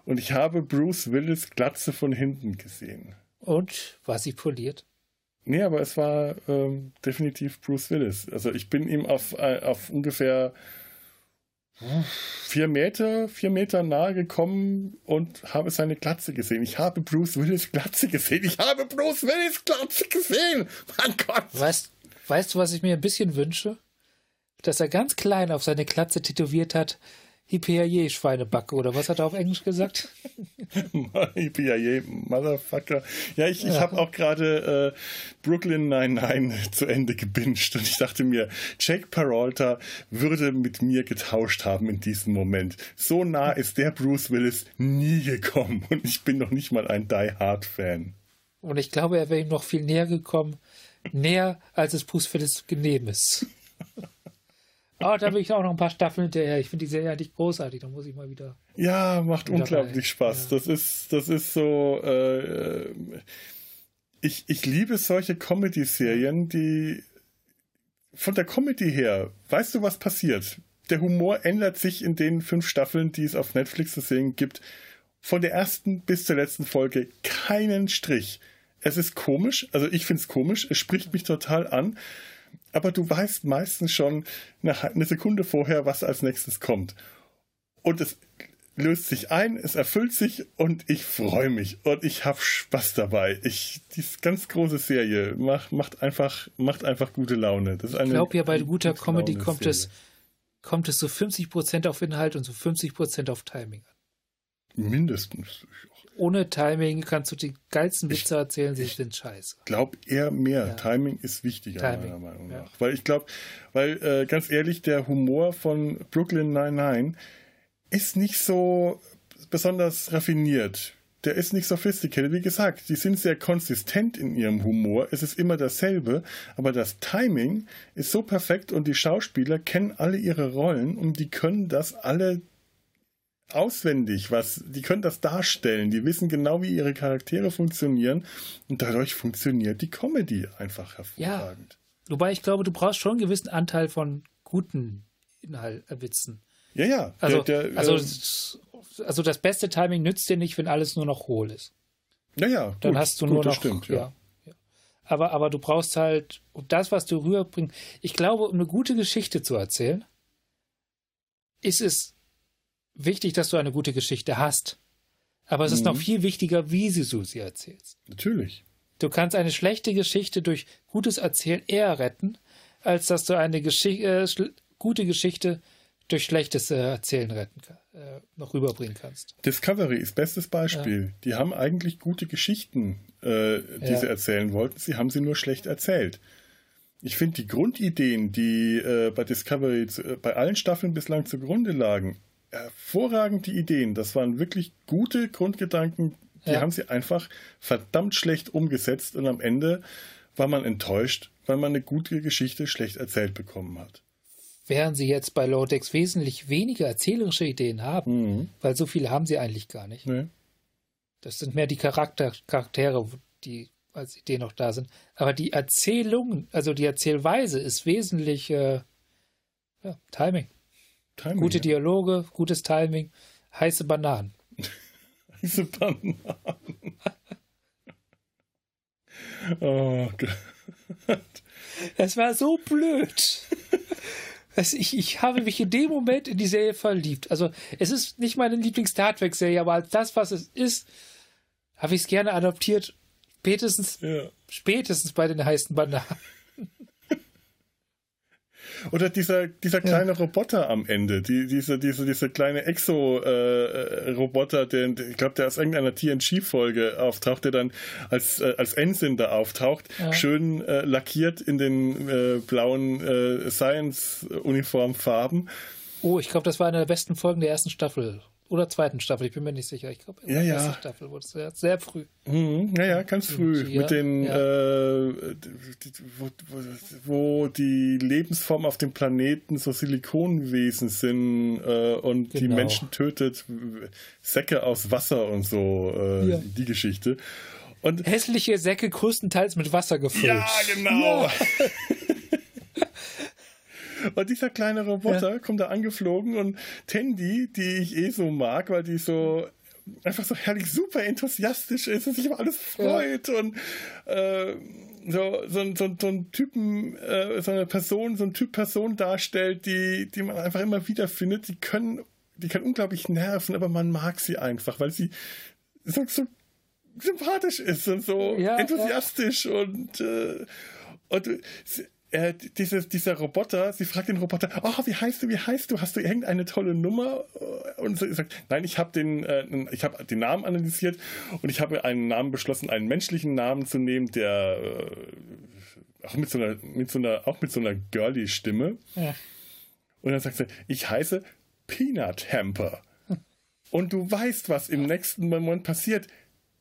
und ich habe Bruce Willis Glatze von hinten gesehen. Und war sie poliert? Nee, aber es war ähm, definitiv Bruce Willis. Also ich bin ihm auf, äh, auf ungefähr vier Meter, vier Meter nahe gekommen und habe seine Glatze gesehen. Ich habe Bruce Willis Glatze gesehen. Ich habe Bruce Willis Glatze gesehen. Mein Gott. Weißt, weißt du, was ich mir ein bisschen wünsche? Dass er ganz klein auf seine Glatze tätowiert hat. Hippie Schweinebacke oder was hat er auf Englisch gesagt? Hippie Motherfucker. Ja, ich, ich ja. habe auch gerade äh, Brooklyn 99 zu Ende gebinged und ich dachte mir, Jack Peralta würde mit mir getauscht haben in diesem Moment. So nah ist der Bruce Willis nie gekommen und ich bin noch nicht mal ein Die Hard Fan. Und ich glaube, er wäre ihm noch viel näher gekommen. Näher, als es Bruce Willis genehm ist. Oh, da will ich auch noch ein paar Staffeln hinterher. Ich finde die Serie eigentlich großartig. Da muss ich mal wieder. Ja, macht wieder unglaublich bei. Spaß. Ja. Das ist, das ist so. Äh, ich, ich liebe solche Comedy-Serien, die von der Comedy her, weißt du, was passiert? Der Humor ändert sich in den fünf Staffeln, die es auf Netflix zu sehen gibt. Von der ersten bis zur letzten Folge keinen Strich. Es ist komisch, also ich finde es komisch, es spricht mich total an aber du weißt meistens schon eine Sekunde vorher, was als nächstes kommt. Und es, löst sich ein, es erfüllt sich und ich freue mich und ich habe Spaß dabei. Ich, die ganz große Serie macht, macht, einfach, macht einfach gute Laune. Das ich glaube ja, bei guter Comedy kommt es, kommt es so 50% auf Inhalt und so 50% auf Timing an. Mindestens. Ohne Timing kannst du die geilsten Witze erzählen, sie sind scheiße. Ich glaube eher mehr. Ja. Timing ist wichtiger, Timing. meiner Meinung nach. Ja. Weil ich glaube, weil äh, ganz ehrlich, der Humor von Brooklyn 99 ist nicht so besonders raffiniert. Der ist nicht sophisticated. Wie gesagt, die sind sehr konsistent in ihrem Humor. Es ist immer dasselbe, aber das Timing ist so perfekt und die Schauspieler kennen alle ihre Rollen und die können das alle auswendig, was, die können das darstellen, die wissen genau, wie ihre Charaktere funktionieren und dadurch funktioniert die Comedy einfach hervorragend. Ja, wobei ich glaube, du brauchst schon einen gewissen Anteil von guten Inhaltwitzen. Ja, ja. Also, der, der, also, äh, also das beste Timing nützt dir nicht, wenn alles nur noch hohl ist. Ja, ja. Dann gut, hast du gut, nur noch. Stimmt, ja. ja. Aber, aber du brauchst halt, das, was du rüberbringst, ich glaube, um eine gute Geschichte zu erzählen, ist es wichtig, dass du eine gute Geschichte hast. Aber es ist noch mhm. viel wichtiger, wie du sie erzählst. Natürlich. Du kannst eine schlechte Geschichte durch gutes Erzählen eher retten, als dass du eine Geschi äh, gute Geschichte durch schlechtes äh, Erzählen retten äh, noch rüberbringen kannst. Discovery ist bestes Beispiel. Ja. Die haben eigentlich gute Geschichten, äh, die ja. sie erzählen wollten. Sie haben sie nur schlecht erzählt. Ich finde die Grundideen, die äh, bei Discovery zu, äh, bei allen Staffeln bislang zugrunde lagen, hervorragende Ideen. Das waren wirklich gute Grundgedanken. Die ja. haben sie einfach verdammt schlecht umgesetzt und am Ende war man enttäuscht, weil man eine gute Geschichte schlecht erzählt bekommen hat während sie jetzt bei Lodex wesentlich weniger erzählerische Ideen haben, mhm. weil so viele haben sie eigentlich gar nicht. Nee. Das sind mehr die Charakter Charaktere, die als Ideen noch da sind. Aber die Erzählung, also die Erzählweise ist wesentlich äh, ja, Timing. Timing. Gute. Dialoge, gutes Timing, heiße Bananen. heiße Bananen. oh Gott. Das war so blöd. Ich, ich habe mich in dem Moment in die Serie verliebt. Also es ist nicht meine Lieblings-Star Trek-Serie, aber als das, was es ist, habe ich es gerne adoptiert. Spätestens, ja. spätestens bei den heißen Bananen. Oder dieser, dieser kleine ja. Roboter am Ende, die, diese, diese, diese kleine Exo-Roboter, äh, den, ich glaube, der aus irgendeiner TNG-Folge auftaucht, der dann als, äh, als da auftaucht, ja. schön äh, lackiert in den äh, blauen äh, Science-Uniformfarben. Oh, ich glaube, das war eine der besten Folgen der ersten Staffel oder zweiten Staffel, ich bin mir nicht sicher. Ich glaube, ja, ja. erste Staffel wurde es sehr, sehr früh. Mhm, ja, ja, ganz früh. Ja, mit den, ja. äh, wo, wo, wo, die Lebensformen auf dem Planeten so Silikonwesen sind äh, und genau. die Menschen tötet, Säcke aus Wasser und so, äh, die Geschichte. Und Hässliche Säcke größtenteils mit Wasser gefüllt. Ja, genau. Und dieser kleine Roboter ja. kommt da angeflogen und Tandy, die ich eh so mag, weil die so einfach so herrlich super enthusiastisch ist und sich über alles freut ja. und äh, so, so, so, so ein Typen, äh, so eine Person, so ein Typ Person darstellt, die, die man einfach immer wieder findet, die können, die kann unglaublich nerven, aber man mag sie einfach, weil sie so, so sympathisch ist und so ja, enthusiastisch ja. und, äh, und sie, äh, dieses, dieser Roboter, sie fragt den Roboter, oh, wie heißt du, wie heißt du, hast du irgendeine tolle Nummer? Und sie sagt, nein, ich habe den, äh, ich habe den Namen analysiert und ich habe einen Namen beschlossen, einen menschlichen Namen zu nehmen, der äh, auch mit so einer, mit so einer, auch mit so einer girly Stimme. Ja. Und dann sagt sie, ich heiße Peanut Hamper. Und du weißt, was im nächsten Moment passiert.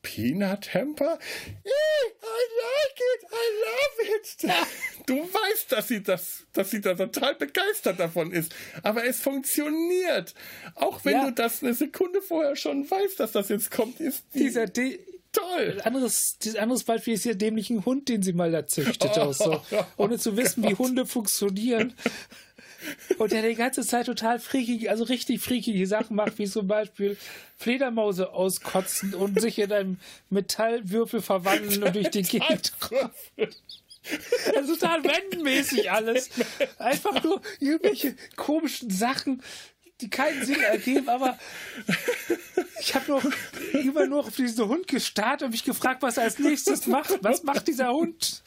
Peanut Hamper? I like it, I love it. Du weißt, dass sie das, dass sie da total begeistert davon ist. Aber es funktioniert. Auch wenn ja. du das eine Sekunde vorher schon weißt, dass das jetzt kommt, ist die dieser De toll. Anderes, anderes Beispiel ist der dämliche Hund, den sie mal da züchtet. Oh, so. Ohne zu wissen, Gott. wie Hunde funktionieren. Und der die ganze Zeit total freakig, also richtig freakige Sachen macht, wie zum Beispiel Fledermause auskotzen und sich in einem Metallwürfel verwandeln und durch die Gegend also total wendenmäßig alles. Einfach nur irgendwelche komischen Sachen. Die keinen Sinn ergeben, aber ich habe nur immer nur auf diesen Hund gestarrt und mich gefragt, was er als nächstes macht. Was macht dieser Hund?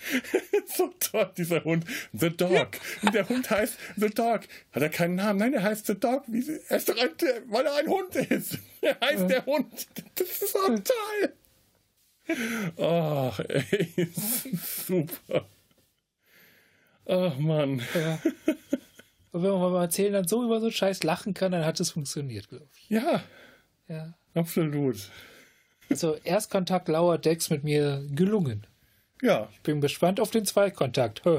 so toll, dieser Hund. The Dog. Und der Hund heißt The Dog. Hat er keinen Namen? Nein, er heißt The Dog. Er ist doch ein, weil er ein Hund ist. Er heißt ja. der Hund. Das ist so toll. Ach, ey, super. Ach, Mann. Ja. Und wenn man beim Erzählen dann so über so einen Scheiß lachen kann, dann hat es funktioniert, glaube ich. Ja. Ja. Absolut. Also Erstkontakt Lauer Decks mit mir gelungen. Ja. Ich bin gespannt auf den Zweikontakt. ja,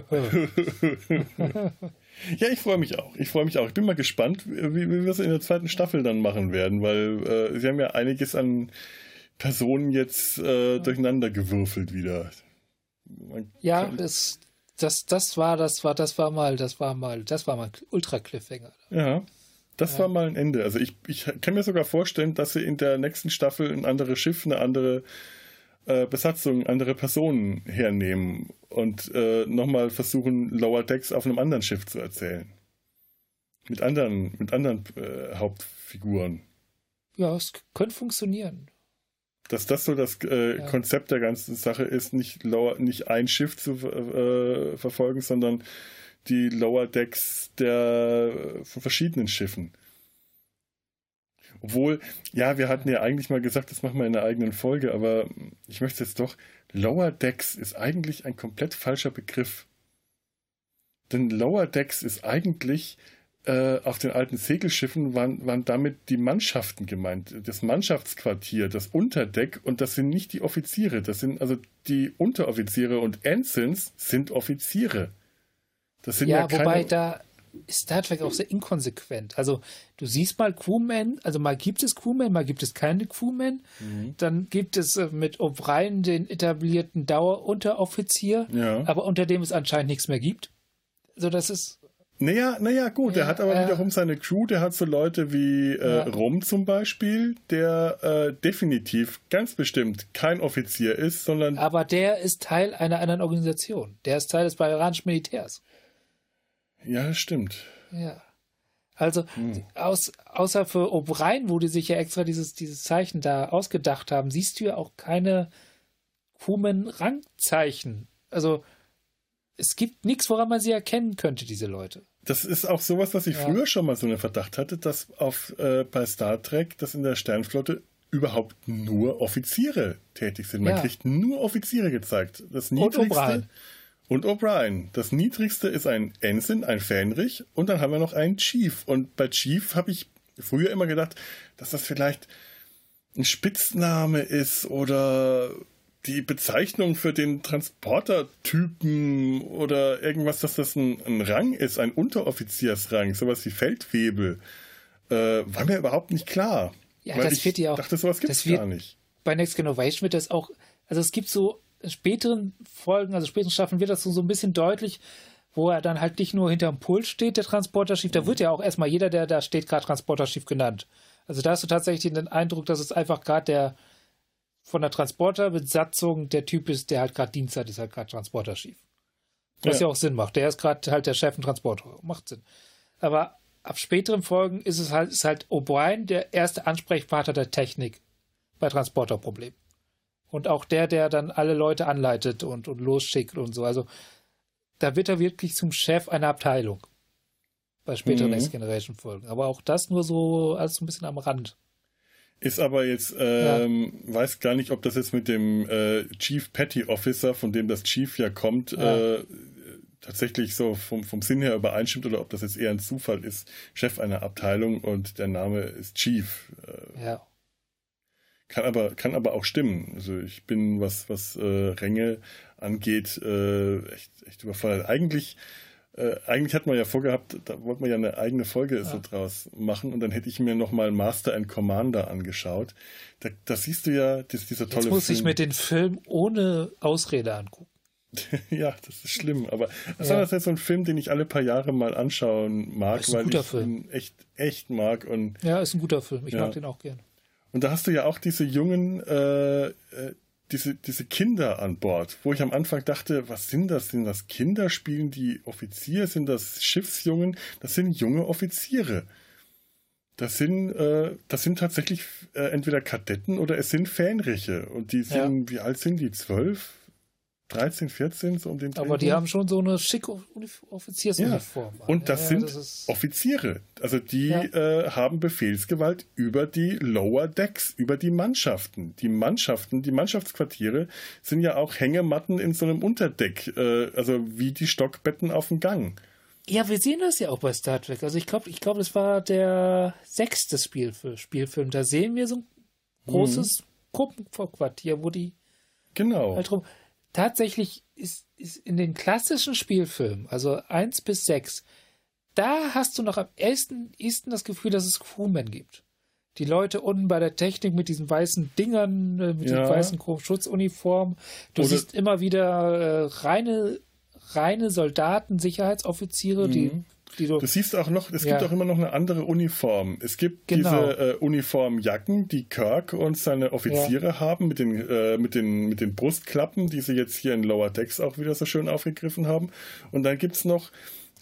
ich freue mich auch. Ich freue mich auch. Ich bin mal gespannt, wie, wie wir es in der zweiten Staffel dann machen werden, weil äh, sie haben ja einiges an Personen jetzt äh, durcheinander gewürfelt wieder. Man ja, das, das, das war, das war, das war mal, das war mal, das war mal Ultra Cliffhanger. Ja. Das ja. war mal ein Ende. Also ich, ich kann mir sogar vorstellen, dass sie in der nächsten Staffel ein anderes Schiff, eine andere äh, Besatzung, andere Personen hernehmen und äh, nochmal versuchen, Lower Decks auf einem anderen Schiff zu erzählen. Mit anderen, mit anderen äh, Hauptfiguren. Ja, es könnte funktionieren. Dass das so das äh, ja. Konzept der ganzen Sache ist, nicht, lower, nicht ein Schiff zu äh, verfolgen, sondern die Lower Decks der von verschiedenen Schiffen. Obwohl, ja, wir hatten ja eigentlich mal gesagt, das machen wir in einer eigenen Folge, aber ich möchte jetzt doch, Lower Decks ist eigentlich ein komplett falscher Begriff. Denn Lower Decks ist eigentlich äh, auf den alten Segelschiffen waren, waren damit die Mannschaften gemeint, das Mannschaftsquartier, das Unterdeck und das sind nicht die Offiziere, das sind also die Unteroffiziere und Ensigns sind Offiziere. Das sind ja, ja keine... wobei da ist Star Trek auch sehr inkonsequent. Also du siehst mal Crewmen, also mal gibt es Crewmen, mal gibt es keine Crewmen. Mhm. Dann gibt es äh, mit O'Brien den etablierten Dauerunteroffizier, ja. aber unter dem es anscheinend nichts mehr gibt. Also das ist naja, naja, gut, ja, er hat aber äh, wiederum seine Crew, der hat so Leute wie äh, ja. Rom zum Beispiel, der äh, definitiv ganz bestimmt kein Offizier ist, sondern. Aber der ist Teil einer anderen Organisation. Der ist Teil des bayeranischen Militärs. Ja, das stimmt. Ja. Also, hm. aus, außer für O'Brien, wo die sich ja extra dieses, dieses Zeichen da ausgedacht haben, siehst du ja auch keine Human-Rangzeichen. Also, es gibt nichts, woran man sie erkennen könnte, diese Leute. Das ist auch sowas, was ich ja. früher schon mal so einen Verdacht hatte, dass auf, äh, bei Star Trek, dass in der Sternflotte überhaupt nur Offiziere tätig sind. Man ja. kriegt nur Offiziere gezeigt. Das niedrigste. Und O'Brien. Das niedrigste ist ein Ensign, ein Fähnrich und dann haben wir noch einen Chief. Und bei Chief habe ich früher immer gedacht, dass das vielleicht ein Spitzname ist oder die Bezeichnung für den Transportertypen oder irgendwas, dass das ein, ein Rang ist, ein Unteroffiziersrang, sowas wie Feldwebel, äh, war mir überhaupt nicht klar. Ja, das ich wird ja auch. dachte, sowas gibt es gar nicht. Bei Next Generation wird das auch, also es gibt so späteren Folgen, also späteren Staffeln wird das so, so ein bisschen deutlich, wo er dann halt nicht nur hinterm Pult steht, der Transporterschiff, da wird ja auch erstmal jeder, der da steht, gerade Transporterschiff genannt. Also da hast du tatsächlich den Eindruck, dass es einfach gerade der von der Transporterbesatzung der Typ ist, der halt gerade Dienst hat, ist halt gerade Transporterschiff. Was ja. ja. auch Sinn macht. Der ist gerade halt der Chef im Transporter. Macht Sinn. Aber ab späteren Folgen ist es halt, ist halt O'Brien der erste Ansprechpartner der Technik bei Transporterproblemen. Und auch der, der dann alle Leute anleitet und, und losschickt und so. Also da wird er wirklich zum Chef einer Abteilung. Bei späteren mhm. Next Generation Folgen. Aber auch das nur so als so ein bisschen am Rand. Ist aber jetzt, ähm, ja. weiß gar nicht, ob das jetzt mit dem äh, Chief Petty Officer, von dem das Chief ja kommt, ja. Äh, tatsächlich so vom, vom Sinn her übereinstimmt oder ob das jetzt eher ein Zufall ist. Chef einer Abteilung und der Name ist Chief. Äh, ja. Kann aber, kann aber auch stimmen. Also ich bin, was, was äh, Ränge angeht, äh, echt, echt überfordert. Eigentlich äh, eigentlich hat man ja vorgehabt, da wollte man ja eine eigene Folge ja. so draus machen und dann hätte ich mir nochmal Master and Commander angeschaut. Da, da siehst du ja das, dieser tolle Jetzt muss Film. ich mir den Film ohne Ausrede angucken. ja, das ist schlimm, aber das ja. ist so ein Film, den ich alle paar Jahre mal anschauen mag, weil ich Film. ihn echt, echt mag. Und, ja, ist ein guter Film. Ich ja. mag den auch gern. Und da hast du ja auch diese jungen äh, äh diese, diese Kinder an Bord, wo ich am Anfang dachte, was sind das? Sind das Kinder? Spielen die Offizier? Sind das Schiffsjungen? Das sind junge Offiziere. Das sind, äh, das sind tatsächlich äh, entweder Kadetten oder es sind Fähnriche. Und die sind, ja. wie alt sind die? Zwölf? 13, 14, so um den Aber die haben schon so eine schicke Offiziersuniform. Ja. Und das ja, sind das Offiziere. Also die ja. äh, haben Befehlsgewalt über die Lower Decks, über die Mannschaften. Die Mannschaften, die Mannschaftsquartiere sind ja auch Hängematten in so einem Unterdeck, äh, also wie die Stockbetten auf dem Gang. Ja, wir sehen das ja auch bei Star Trek. Also ich glaube, ich glaube, das war der sechste Spielfilm. Spielfilm. Da sehen wir so ein großes mhm. Gruppenquartier, wo die genau. halt rum tatsächlich ist, ist in den klassischen Spielfilmen, also 1 bis 6, da hast du noch am ehesten, ehesten das Gefühl, dass es Crewmen gibt. Die Leute unten bei der Technik mit diesen weißen Dingern, äh, mit ja. den weißen Schutzuniformen. Du Oder siehst immer wieder äh, reine, reine Soldaten, Sicherheitsoffiziere, mhm. die die du, du siehst auch noch, es ja. gibt auch immer noch eine andere Uniform. Es gibt genau. diese äh, Uniformjacken, die Kirk und seine Offiziere ja. haben mit den, äh, mit, den, mit den Brustklappen, die sie jetzt hier in Lower Decks auch wieder so schön aufgegriffen haben. Und dann gibt es noch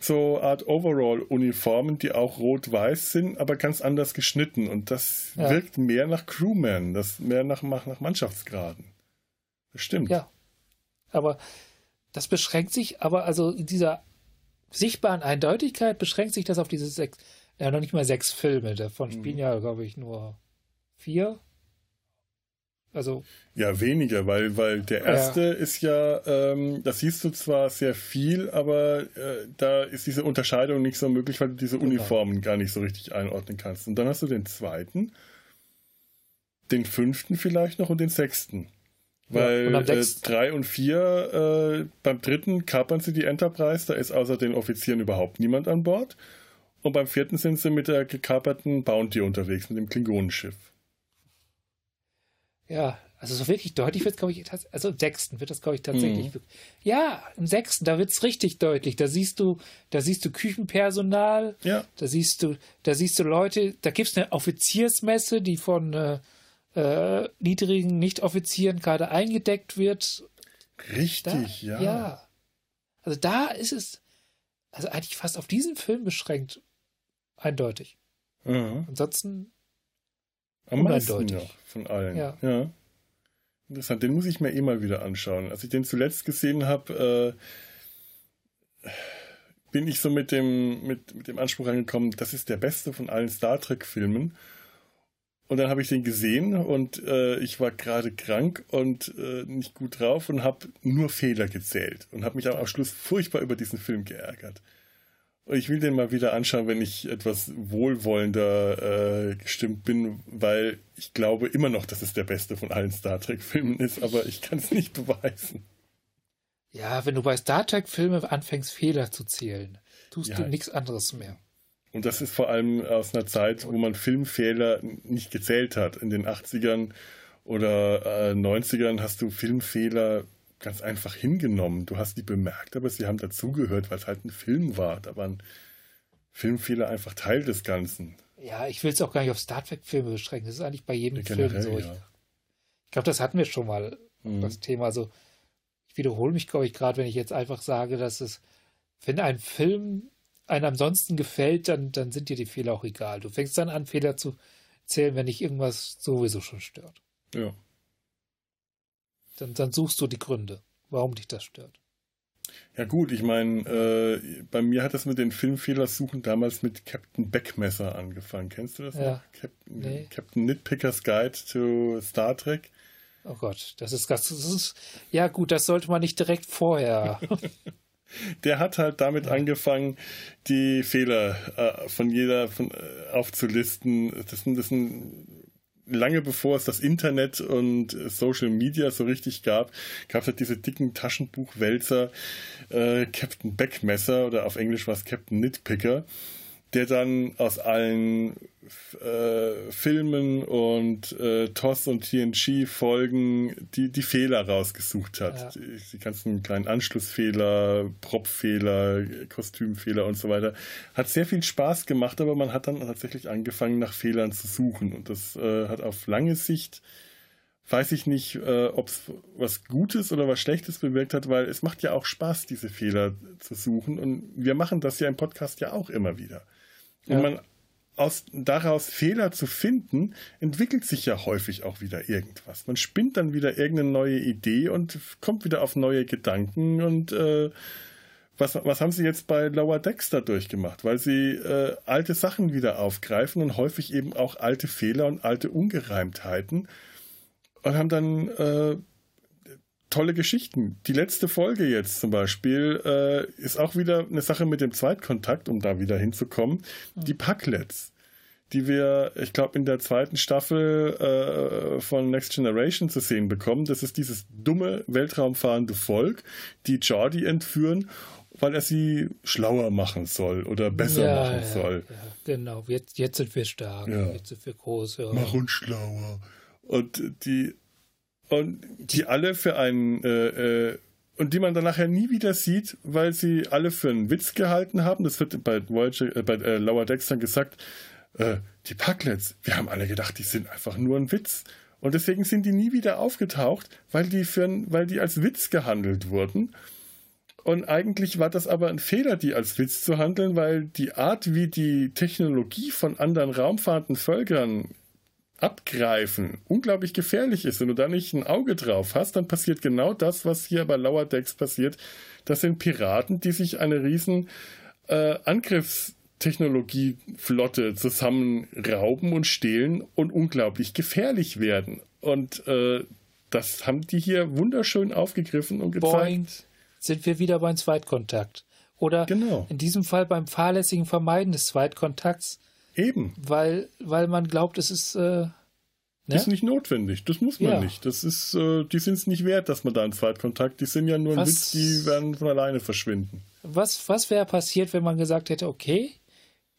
so Art Overall-Uniformen, die auch rot-weiß sind, aber ganz anders geschnitten. Und das ja. wirkt mehr nach Crewman, das mehr nach, nach Mannschaftsgraden. Das stimmt. Ja. Aber das beschränkt sich aber also in dieser sichtbaren Eindeutigkeit beschränkt sich das auf diese sechs, ja noch nicht mal sechs Filme. Davon spielen mhm. ja, glaube ich, nur vier. Also. Ja, weniger, weil, weil der erste ja. ist ja, ähm, das siehst du zwar sehr viel, aber äh, da ist diese Unterscheidung nicht so möglich, weil du diese genau. Uniformen gar nicht so richtig einordnen kannst. Und dann hast du den zweiten, den fünften vielleicht noch und den sechsten. Weil ja, äh, drei und vier, äh, beim dritten kapern sie die Enterprise, da ist außer den Offizieren überhaupt niemand an Bord. Und beim vierten sind sie mit der gekaperten Bounty unterwegs, mit dem Klingonenschiff. Ja, also so wirklich deutlich wird es, glaube ich, also im sechsten wird das, glaube ich, tatsächlich. Mhm. Ja, im sechsten, da wird es richtig deutlich. Da siehst du, da siehst du Küchenpersonal, ja. da siehst du, da siehst du Leute, da gibt es eine Offiziersmesse, die von äh, äh, niedrigen Nicht-Offizieren gerade eingedeckt wird. Richtig, da, ja. Ja. Also da ist es, also eigentlich fast auf diesen Film beschränkt. Eindeutig. Mhm. Ansonsten am meisten noch von allen. Ja. ja. Interessant, den muss ich mir eh mal wieder anschauen. Als ich den zuletzt gesehen habe, äh, bin ich so mit dem, mit, mit dem Anspruch angekommen, das ist der beste von allen Star Trek-Filmen. Und dann habe ich den gesehen und äh, ich war gerade krank und äh, nicht gut drauf und habe nur Fehler gezählt und habe mich am Schluss furchtbar über diesen Film geärgert. Und ich will den mal wieder anschauen, wenn ich etwas wohlwollender äh, gestimmt bin, weil ich glaube immer noch, dass es der beste von allen Star Trek-Filmen ist, aber ich kann es nicht beweisen. Ja, wenn du bei Star Trek-Filmen anfängst, Fehler zu zählen, tust ja. du nichts anderes mehr. Und das ist vor allem aus einer Zeit, wo man Filmfehler nicht gezählt hat. In den 80ern oder äh, 90ern hast du Filmfehler ganz einfach hingenommen. Du hast die bemerkt, aber sie haben dazugehört, weil es halt ein Film war. Da waren Filmfehler einfach Teil des Ganzen. Ja, ich will es auch gar nicht auf Star Trek-Filme beschränken. Das ist eigentlich bei jedem ja, Film so. Ich, ja. ich glaube, das hatten wir schon mal, mhm. das Thema. Also, ich wiederhole mich, glaube ich, gerade, wenn ich jetzt einfach sage, dass es, wenn ein Film einem ansonsten gefällt, dann, dann sind dir die Fehler auch egal. Du fängst dann an, Fehler zu zählen, wenn dich irgendwas sowieso schon stört. Ja. Dann, dann suchst du die Gründe, warum dich das stört. Ja gut, ich meine, äh, bei mir hat das mit den Filmfehlersuchen damals mit Captain Beckmesser angefangen. Kennst du das ja. noch? Captain, nee. Captain Nitpicker's Guide to Star Trek. Oh Gott, das ist, das ist ja gut, das sollte man nicht direkt vorher der hat halt damit ja. angefangen, die Fehler äh, von jeder von, äh, aufzulisten. Das sind, das sind lange bevor es das Internet und Social Media so richtig gab, gab es halt diese dicken Taschenbuchwälzer äh, Captain Beckmesser oder auf Englisch war es Captain Nitpicker der dann aus allen äh, Filmen und äh, TOS und TNG-Folgen die, die Fehler rausgesucht hat. Ja. Die, die, ganzen kleinen Anschlussfehler, Propfehler, Kostümfehler und so weiter. Hat sehr viel Spaß gemacht, aber man hat dann tatsächlich angefangen, nach Fehlern zu suchen. Und das äh, hat auf lange Sicht weiß ich nicht, äh, ob es was Gutes oder was Schlechtes bewirkt hat, weil es macht ja auch Spaß, diese Fehler zu suchen. Und wir machen das ja im Podcast ja auch immer wieder. Und ja. man aus, daraus Fehler zu finden, entwickelt sich ja häufig auch wieder irgendwas. Man spinnt dann wieder irgendeine neue Idee und kommt wieder auf neue Gedanken und äh, was, was haben sie jetzt bei Lower Decks da durchgemacht? Weil sie äh, alte Sachen wieder aufgreifen und häufig eben auch alte Fehler und alte Ungereimtheiten und haben dann äh, tolle Geschichten. Die letzte Folge jetzt zum Beispiel äh, ist auch wieder eine Sache mit dem Zweitkontakt, um da wieder hinzukommen. Mhm. Die Packlets, die wir, ich glaube, in der zweiten Staffel äh, von Next Generation zu sehen bekommen. Das ist dieses dumme, weltraumfahrende Volk, die Jordi entführen weil er sie schlauer machen soll oder besser ja, machen ja, soll. Ja, genau, jetzt, jetzt sind wir stark, jetzt sind wir groß. Mach uns schlauer. Und die, und die alle für einen, äh, äh, und die man dann nachher nie wieder sieht, weil sie alle für einen Witz gehalten haben. Das wird bei, Voyager, äh, bei äh, Lower Decks dann gesagt, äh, die Packlets, wir haben alle gedacht, die sind einfach nur ein Witz. Und deswegen sind die nie wieder aufgetaucht, weil die, für, weil die als Witz gehandelt wurden. Und eigentlich war das aber ein Fehler, die als Witz zu handeln, weil die Art, wie die Technologie von anderen raumfahrenden Völkern abgreifen, unglaublich gefährlich ist. Wenn du da nicht ein Auge drauf hast, dann passiert genau das, was hier bei Lower Decks passiert. Das sind Piraten, die sich eine riesen äh, Angriffstechnologieflotte zusammenrauben und stehlen und unglaublich gefährlich werden. Und äh, das haben die hier wunderschön aufgegriffen und gezeigt. Boing sind wir wieder beim Zweitkontakt. Oder genau. in diesem Fall beim fahrlässigen Vermeiden des Zweitkontakts. Eben. Weil, weil man glaubt, es ist. Äh, ne? ist nicht notwendig. Das muss man ja. nicht. Das ist, äh, die sind es nicht wert, dass man da einen Zweitkontakt. Die sind ja nur ein was, Witz, die werden von alleine verschwinden. Was, was wäre passiert, wenn man gesagt hätte, okay,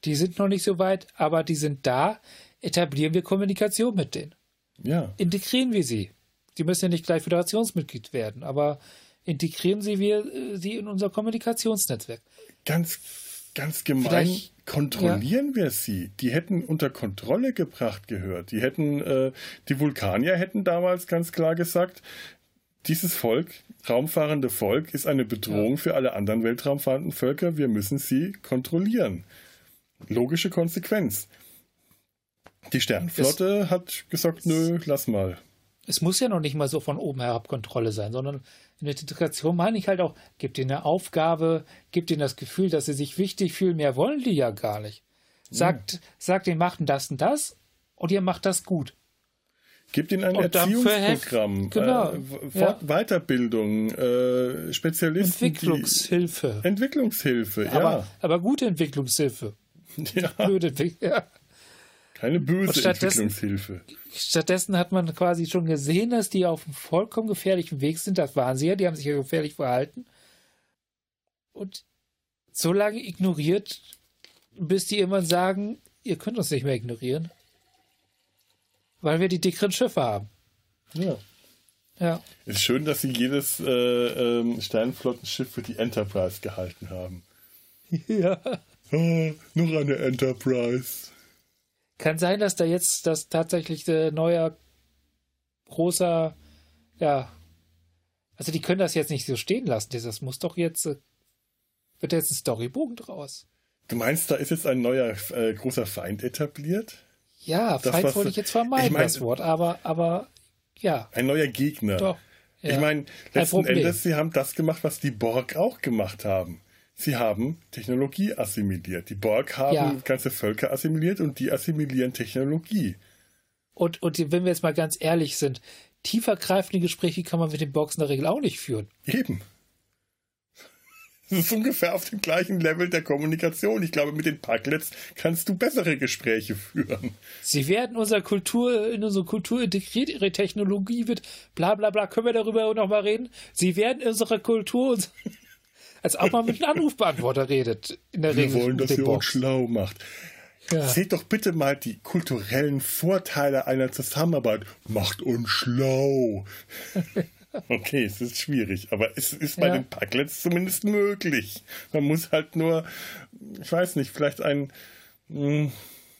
die sind noch nicht so weit, aber die sind da, etablieren wir Kommunikation mit denen. Ja. Integrieren wir sie. Die müssen ja nicht gleich Föderationsmitglied werden, aber integrieren Sie wir äh, sie in unser Kommunikationsnetzwerk. Ganz, ganz gemein Vielleicht, kontrollieren ja. wir sie. Die hätten unter Kontrolle gebracht gehört. Die hätten, äh, die Vulkanier hätten damals ganz klar gesagt, dieses Volk, raumfahrende Volk, ist eine Bedrohung ja. für alle anderen weltraumfahrenden Völker. Wir müssen sie kontrollieren. Logische Konsequenz. Die Sternflotte es, hat gesagt, nö, lass mal. Es muss ja noch nicht mal so von oben herab Kontrolle sein, sondern in der Integration meine ich halt auch, gibt ihnen eine Aufgabe, gibt ihnen das Gefühl, dass sie sich wichtig fühlen. Mehr wollen die ja gar nicht. Sagt, ja. sagt ihnen, macht das und das und ihr macht das gut. Gibt ihnen ein und Erziehungsprogramm, genau, äh, ja. Weiterbildung, äh, Spezialisten. Entwicklungshilfe. Entwicklungshilfe, ja. Aber, aber gute Entwicklungshilfe. Ja. Blöde, ja. Keine böse Entwicklungshilfe. Stattdessen hat man quasi schon gesehen, dass die auf einem vollkommen gefährlichen Weg sind. Das waren sie ja, die haben sich ja gefährlich verhalten. Und so lange ignoriert, bis die immer sagen, ihr könnt uns nicht mehr ignorieren. Weil wir die dickeren Schiffe haben. Ja. Ja. Ist schön, dass sie jedes äh, ähm, Sternflottenschiff für die Enterprise gehalten haben. Ja. Ah, noch eine Enterprise. Kann sein, dass da jetzt das tatsächlich ein neuer großer, ja, also die können das jetzt nicht so stehen lassen. Das muss doch jetzt, äh, wird jetzt ein Storybogen draus. Du meinst, da ist jetzt ein neuer äh, großer Feind etabliert? Ja, das, Feind wollte ich jetzt vermeiden, ich mein, das Wort, aber, aber ja. Ein neuer Gegner. Doch. Ja. Ich meine, letzten Endes, sie haben das gemacht, was die Borg auch gemacht haben sie haben Technologie assimiliert. Die Borg haben ja. ganze Völker assimiliert und die assimilieren Technologie. Und, und wenn wir jetzt mal ganz ehrlich sind, tiefergreifende Gespräche kann man mit den Borgs in der Regel auch nicht führen. Eben. Das ist ungefähr auf dem gleichen Level der Kommunikation. Ich glaube, mit den Parklets kannst du bessere Gespräche führen. Sie werden unserer Kultur, in unsere Kultur integriert, ihre Technologie wird bla bla bla. Können wir darüber nochmal reden? Sie werden unsere Kultur als ob man mit einem Anrufbeantworter redet. In der Wir Regel wollen, dass ihr uns schlau macht. Ja. Seht doch bitte mal die kulturellen Vorteile einer Zusammenarbeit. Macht uns schlau. Okay, es ist schwierig, aber es ist bei ja. den Packlets zumindest möglich. Man muss halt nur, ich weiß nicht, vielleicht einen mh, hm,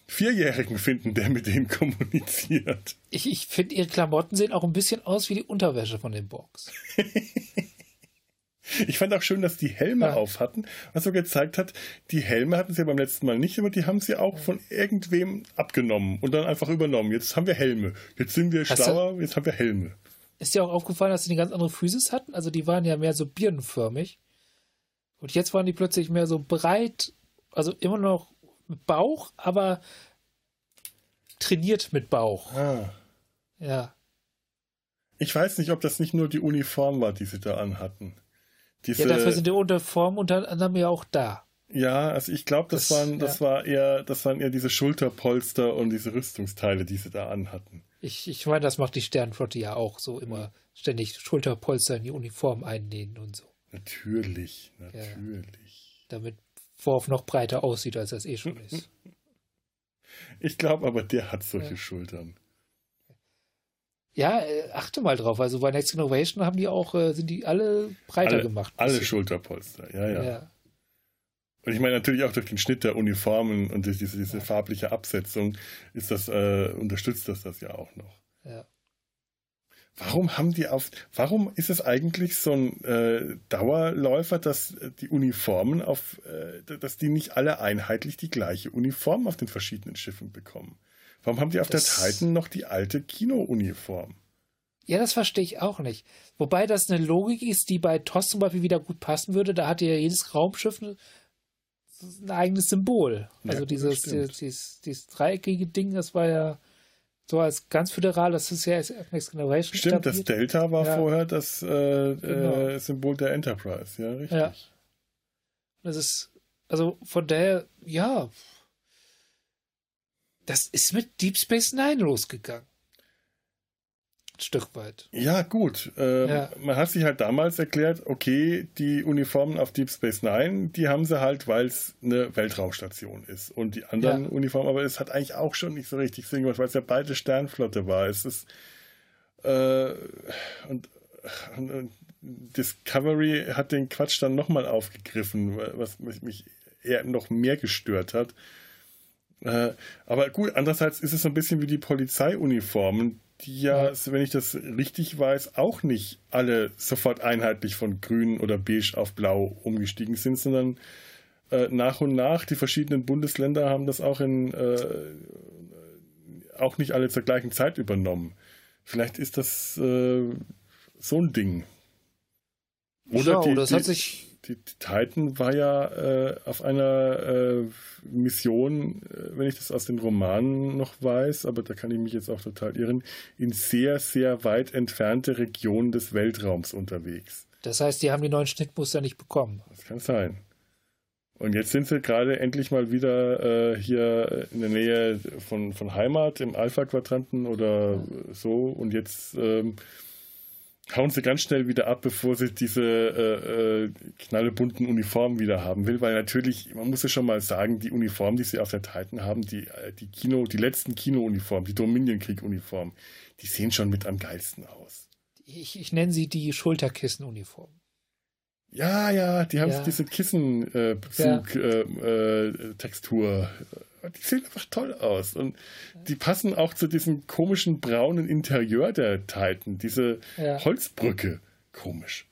Vierjährigen finden, der mit denen kommuniziert. Ich, ich finde, ihre Klamotten sehen auch ein bisschen aus wie die Unterwäsche von den Borgs. Ich fand auch schön, dass die Helme Ja. auf hatten, was so gezeigt hat, die Helme hatten sie ja beim letzten Mal nicht, aber die haben sie auch von irgendwem abgenommen und dann einfach übernommen. Jetzt haben wir Helme. Jetzt sind wir Hast du- schlauer, jetzt haben wir Helme. Ist dir auch aufgefallen, dass sie eine ganz andere Physis hatten? Also die waren ja mehr so birnenförmig. Und jetzt waren die plötzlich mehr so breit, also immer noch mit Bauch, aber trainiert mit Bauch. Ah. Ja. Ich weiß nicht, ob das nicht nur die Uniform war, die sie da anhatten. Diese, Ja, dafür sind die Uniformen unter anderem ja auch da. Ja, also ich glaube, das, Das- waren, das ja. war eher, das waren eher diese Schulterpolster und diese Rüstungsteile, die sie da anhatten. Ich, ich meine, das macht die Sternflotte ja auch so immer ständig Schulterpolster in die Uniform einnähen und so. Natürlich, natürlich. Damit Worf noch breiter aussieht, als das eh schon ist. Ich glaube aber, der hat solche Ja. Schultern. Ja, äh, achte mal drauf. Also bei Next Innovation haben die auch, äh, sind die alle breiter Alle, gemacht. alle. Schulterpolster, ja, ja, ja. Und ich meine natürlich auch durch den Schnitt der Uniformen und durch diese, diese farbliche Absetzung ist das, äh, unterstützt das das ja auch noch. Ja. Warum haben die auf, warum ist es eigentlich so ein äh, Dauerläufer, dass die Uniformen auf, äh, dass die nicht alle einheitlich die gleiche Uniform auf den verschiedenen Schiffen bekommen? Warum haben die auf Das- der Titan noch die alte Kinouniform? Ja, das verstehe ich auch nicht. Wobei das eine Logik ist, die bei TOS zum Beispiel wieder gut passen würde. Da hatte ja jedes Raumschiff ein, ein eigenes Symbol. Ja, Also dieses, dieses, dieses, dreieckige Ding, das war ja so als ganz föderal, das ist ja als Next Generation Stimmt, das. Delta war Ja. vorher das äh, Genau. äh, Symbol der Enterprise, ja, richtig. Ja. Das ist, also von daher, ja, das ist mit Deep Space Nine losgegangen. Ein Stück weit. Ja, gut. Ähm, Ja. Man hat sich halt damals erklärt, okay, die Uniformen auf Deep Space Nine, die haben sie halt, weil es eine Weltraumstation ist. Und die anderen Ja. Uniformen, aber es hat eigentlich auch schon nicht so richtig Sinn gemacht, weil es ja beide Sternflotte war. Es ist äh, und, und, und Discovery hat den Quatsch dann nochmal aufgegriffen, was mich- mich eher noch mehr gestört hat. Äh, aber gut, andererseits ist es so ein bisschen wie die Polizeiuniformen, die ja, Ja. wenn ich das richtig weiß, auch nicht alle sofort einheitlich von grün oder beige auf blau umgestiegen sind, sondern äh, nach und nach die verschiedenen Bundesländer haben das auch in äh, auch nicht alle zur gleichen Zeit übernommen. Vielleicht ist das äh, so ein Ding. Oder ja, die, das die, hat sich, die, die Titan war ja äh, auf einer äh, Mission, äh, wenn ich das aus den Romanen noch weiß, aber da kann ich mich jetzt auch total irren, in sehr, sehr weit entfernte Regionen des Weltraums unterwegs. das heißt, die haben die neuen Schnittmuster nicht bekommen. Das kann sein. Und jetzt sind sie gerade endlich mal wieder äh, hier in der Nähe von, von Heimat im Alpha-Quadranten oder so. Und jetzt ähm, hauen sie ganz schnell wieder ab, bevor sie diese äh, äh, knallebunten Uniformen wieder haben will. Weil natürlich, man muss ja schon mal sagen, die Uniform, die sie auf der Titan haben, die, äh, die Kino, die letzten Kino-Uniformen, die Dominion-Krieg-Uniformen, die sehen schon mit am geilsten aus. Ich, ich nenne sie die Schulterkissenuniform. Ja, ja, die haben Ja. diese Kissenbezug-Textur. Äh, äh, Textur. Die sehen einfach toll aus. Und die passen auch zu diesem komischen braunen Interieur der Titan, diese Ja. Holzbrücke. Komisch.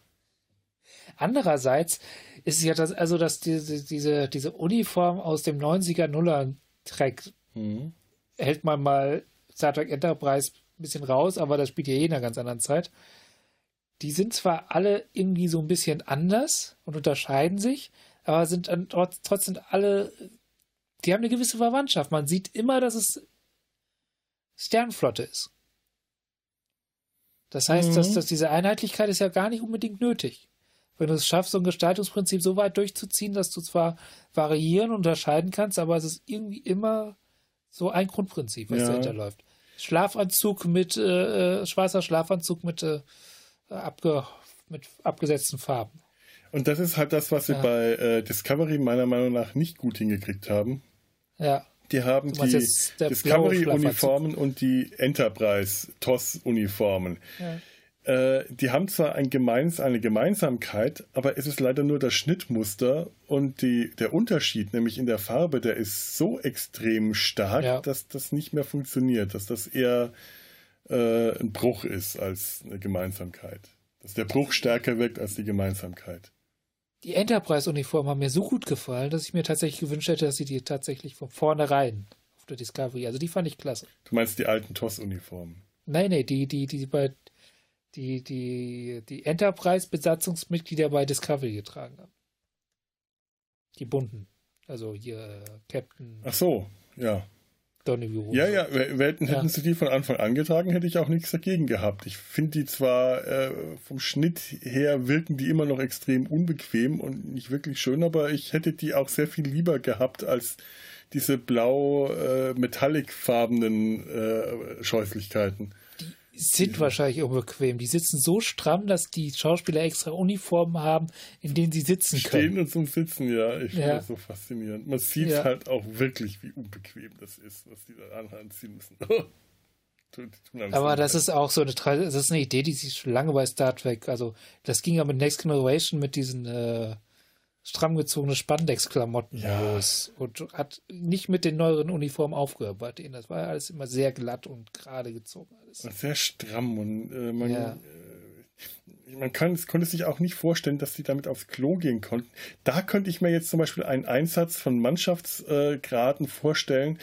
Andererseits ist es ja das, also dass diese, diese, diese Uniform aus dem 90er Nuller Track Mhm. hält man mal Star Trek Enterprise ein bisschen raus, aber das spielt ja eh in einer ganz anderen Zeit. Die sind zwar alle irgendwie so ein bisschen anders und unterscheiden sich, aber sind dann trotz, trotzdem alle, die haben eine gewisse Verwandtschaft. Man sieht immer, dass es Sternflotte ist. Das heißt, Mhm. dass, dass diese Einheitlichkeit ist ja gar nicht unbedingt nötig. Wenn du es schaffst, so ein Gestaltungsprinzip so weit durchzuziehen, dass du zwar variieren unterscheiden kannst, aber es ist irgendwie immer so ein Grundprinzip, was Ja. dahinter läuft. Schlafanzug mit äh, äh, schwarzer Schlafanzug mit, äh, abge, mit abgesetzten Farben. Und das ist halt das, was sie Ja. bei äh, Discovery meiner Meinung nach nicht gut hingekriegt haben. Ja, Die haben die Discovery-Uniformen und die Enterprise-TOS-Uniformen. ja. Äh, die haben zwar ein gemeins, eine Gemeinsamkeit, aber es ist leider nur das Schnittmuster und die, der Unterschied, nämlich in der Farbe, der ist so extrem stark, Ja. dass das nicht mehr funktioniert, dass das eher äh, ein Bruch ist als eine Gemeinsamkeit. Dass der Bruch stärker wirkt als die Gemeinsamkeit. Die Enterprise-Uniformen haben mir so gut gefallen, dass ich mir tatsächlich gewünscht hätte, dass sie die tatsächlich von vornherein auf der Discovery, also die fand ich klasse. Du meinst die alten TOS-Uniformen? Nein, nein, die, die, die bei die, die, die Enterprise-Besatzungsmitglieder bei Discovery getragen haben. Die bunten. Also hier äh, Captain. Ach so, ja. Donovan. Ja, ja, hätten, ja. hätten sie die von Anfang an getragen, hätte ich auch nichts dagegen gehabt. Ich finde die zwar äh, vom Schnitt her wirken die immer noch extrem unbequem und nicht wirklich schön, aber ich hätte die auch sehr viel lieber gehabt als diese blau äh, äh, Scheußlichkeiten sind ja. wahrscheinlich unbequem. Die sitzen so stramm, dass die Schauspieler extra Uniformen haben, in denen sie sitzen Stehen können. Stehen und zum Sitzen, ja. Ich finde ja. das so faszinierend. Man sieht ja. halt auch wirklich, wie unbequem das ist, was die da anziehen müssen. aber das ist auch so eine, das ist eine Idee, die sich schon lange bei Star Trek, also das ging ja mit Next Generation mit diesen äh, stramm gezogene Spandex-Klamotten ja. los und hat nicht mit den neueren Uniformen aufgehört bei denen. Das war alles immer sehr glatt und gerade gezogen. Alles. Sehr stramm und äh, man, ja. äh, man kann, konnte sich auch nicht vorstellen, dass sie damit aufs Klo gehen konnten. Da könnte ich mir jetzt zum Beispiel einen Einsatz von Mannschaftsgraden äh, vorstellen,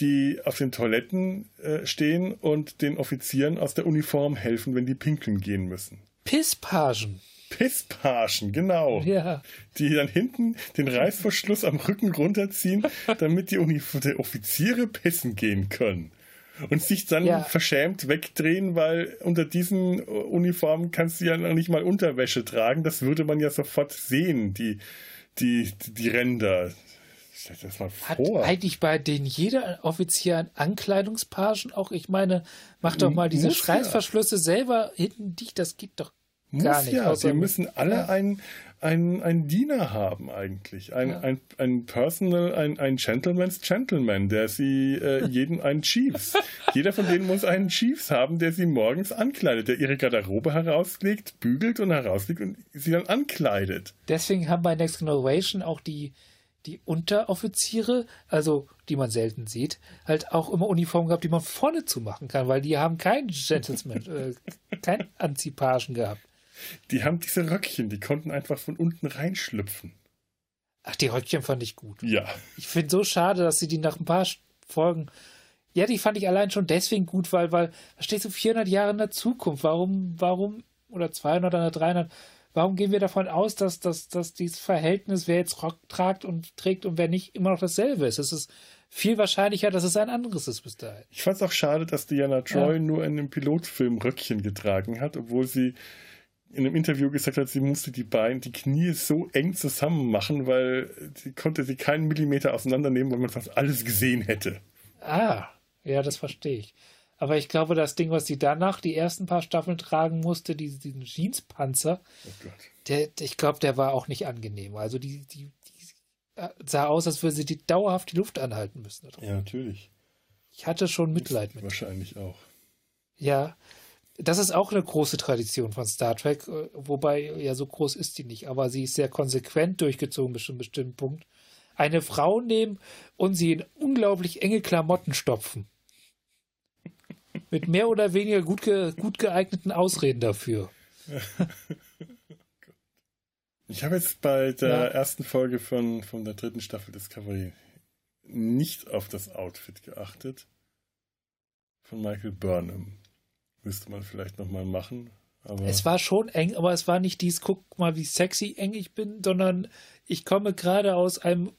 die auf den Toiletten äh, stehen und den Offizieren aus der Uniform helfen, wenn die pinkeln gehen müssen. Pisspagen. Pisspagen, genau. Ja. Die dann hinten den Reißverschluss am Rücken runterziehen, damit die, die Offiziere pissen gehen können. Und sich dann ja. verschämt wegdrehen, weil unter diesen Uniformen kannst du ja noch nicht mal Unterwäsche tragen. Das würde man ja sofort sehen, die, die, die Ränder. Stell dir das mal vor. Hat eigentlich bei denen jeder Offizier Ankleidungspagen auch? Ich meine, mach doch mal diese Schreißverschlüsse ja. selber hinten dicht, das geht doch Gar nicht. Ja, sie müssen alle ja. einen, einen, einen Diener haben eigentlich. Ein, ja. ein, ein Personal, ein, ein Gentleman's Gentleman, der sie äh, jeden einen Chiefs. Jeder von denen muss einen Chiefs haben, der sie morgens ankleidet, der ihre Garderobe herauslegt, bügelt und herauslegt und sie dann ankleidet. Deswegen haben bei Next Generation auch die die Unteroffiziere, also die man selten sieht, halt auch immer Uniformen gehabt, die man vorne zumachen kann, weil die haben keinen Gentleman, äh, kein Anzipagen gehabt. Die haben diese Röckchen, die konnten einfach von unten reinschlüpfen. Ach, die Röckchen fand ich gut. Ja. Ich finde so schade, dass sie die nach ein paar Folgen. Ja, die fand ich allein schon deswegen gut, weil, weil da steht so 400 Jahre in der Zukunft. Warum, warum, oder 200 oder 300, warum gehen wir davon aus, dass, dass, dass dieses Verhältnis, wer jetzt Rock tragt und trägt und wer nicht, immer noch dasselbe ist? Es ist viel wahrscheinlicher, dass es ein anderes ist bis dahin. Ich fand es auch schade, dass Diana Troy ja. nur in dem Pilotfilm Röckchen getragen hat, obwohl sie in einem Interview gesagt hat, sie musste die Beine, die Knie so eng zusammen machen, weil sie konnte sie keinen Millimeter auseinandernehmen, weil man fast alles gesehen hätte. Ah, ja, das verstehe ich. Aber ich glaube, das Ding, was sie danach die ersten paar Staffeln tragen musste, diesen, diesen Jeanspanzer, oh der, ich glaube, der war auch nicht angenehm. Also die, die, die sah aus, als würde sie die dauerhaft die Luft anhalten müssen. Ja, natürlich. Ich hatte schon Mitleid mit. Wahrscheinlich auch. Ja, das ist auch eine große Tradition von Star Trek, äh, wobei ja so groß ist die nicht, aber sie ist sehr konsequent durchgezogen bis zu einem bestimmten Punkt. Eine Frau nehmen und sie in unglaublich enge Klamotten stopfen. Mit mehr oder weniger gut, ge gut geeigneten Ausreden dafür. Ich habe jetzt bei der ja. ersten Folge von, von der dritten Staffel Discovery nicht auf das Outfit geachtet von Michael Burnham. Müsste man vielleicht nochmal machen. Aber es war schon eng, aber es war nicht dies, guck mal, wie sexy eng ich bin, sondern ich komme gerade aus einem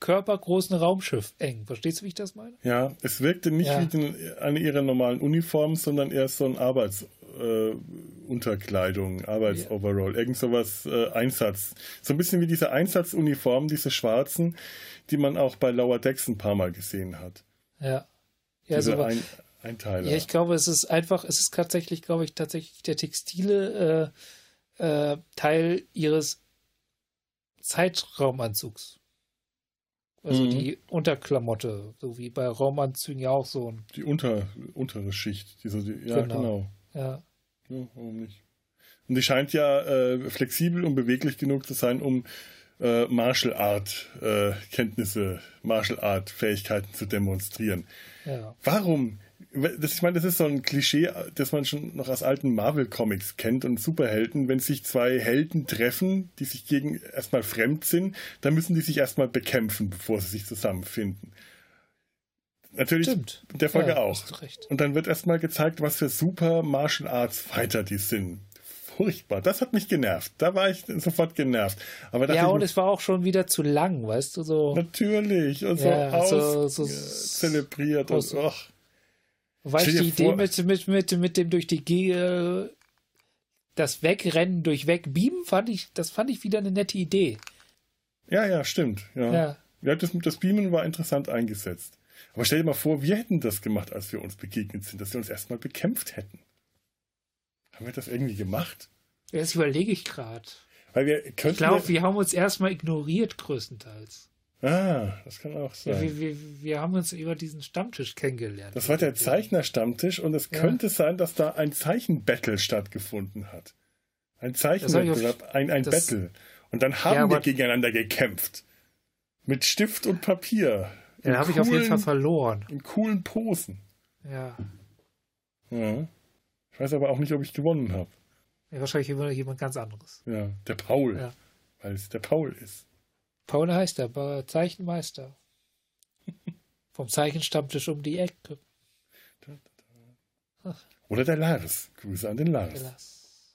körpergroßen Raumschiff eng. Verstehst du, wie ich das meine? Ja, es wirkte nicht ja. wie eine ihrer normalen Uniformen, sondern eher so ein Arbeitsunterkleidung, äh, Arbeitsoverall, ja. irgend sowas äh, Einsatz. So ein bisschen wie diese Einsatzuniformen, diese schwarzen, die man auch bei Lower Decks ein paar Mal gesehen hat. Ja. Ja, diese so ein, Einteiler. Ja, ich glaube, es ist einfach, es ist tatsächlich, glaube ich, tatsächlich der textile äh, äh, Teil ihres Zeitraumanzugs. Also mhm. die Unterklamotte, so wie bei Raumanzügen ja auch so ein. Die unter, untere Schicht. Diese, die, ja, genau. genau. Ja. ja. Warum nicht? Und die scheint ja äh, flexibel und beweglich genug zu sein, um äh, Martial Art äh, Kenntnisse, Martial Art Fähigkeiten zu demonstrieren. Ja. Warum das, ich meine, das ist so ein Klischee, das man schon noch aus alten Marvel-Comics kennt und Superhelden. Wenn sich zwei Helden treffen, die sich gegen erstmal fremd sind, dann müssen die sich erstmal bekämpfen, bevor sie sich zusammenfinden. Natürlich Stimmt. der Folge Ja, auch. Und dann wird erstmal gezeigt, was für super Martial Arts Fighter die sind. Furchtbar. Das hat mich genervt. Da war ich sofort genervt. Aber Ja, und es war auch schon wieder zu lang, weißt du, so. natürlich und so aus so- so- zelebriert aus- und. Weil Stell ich die Idee mit, mit, mit, mit dem durch die Ge äh, das Wegrennen durch Wegbeamen fand ich, das fand ich wieder eine nette Idee. Ja, ja, stimmt. Ja. Ja. Ja, das, das Beamen war interessant eingesetzt. Aber stell dir mal vor, wir hätten das gemacht, als wir uns begegnet sind, dass wir uns erstmal bekämpft hätten. Haben wir das irgendwie gemacht? Das überlege ich gerade. Weil wir könnten. Ich glaube, wir haben uns erstmal ignoriert, größtenteils. Ah, das kann auch sein. wir, wir, wir haben uns über diesen Stammtisch kennengelernt. Das war der Zeichnerstammtisch und es Ja. könnte sein, dass da ein Zeichenbattle stattgefunden hat. Ein auf- ein, ein das- Battle. Und dann haben Ja, wir gegeneinander gekämpft. Mit Stift und Papier. Ja, da habe ich auf jeden Fall verloren. In coolen Posen. Ja. Ja. Ich weiß aber auch nicht, ob ich gewonnen habe. ja wahrscheinlich immer jemand ganz anderes. Ja, der Paul. Ja. Weil es der Paul ist. Paul heißt er, aber Zeichenmeister. Vom Zeichenstammtisch um die Ecke. Oder der Lars. Grüße an den Lars. Gelass.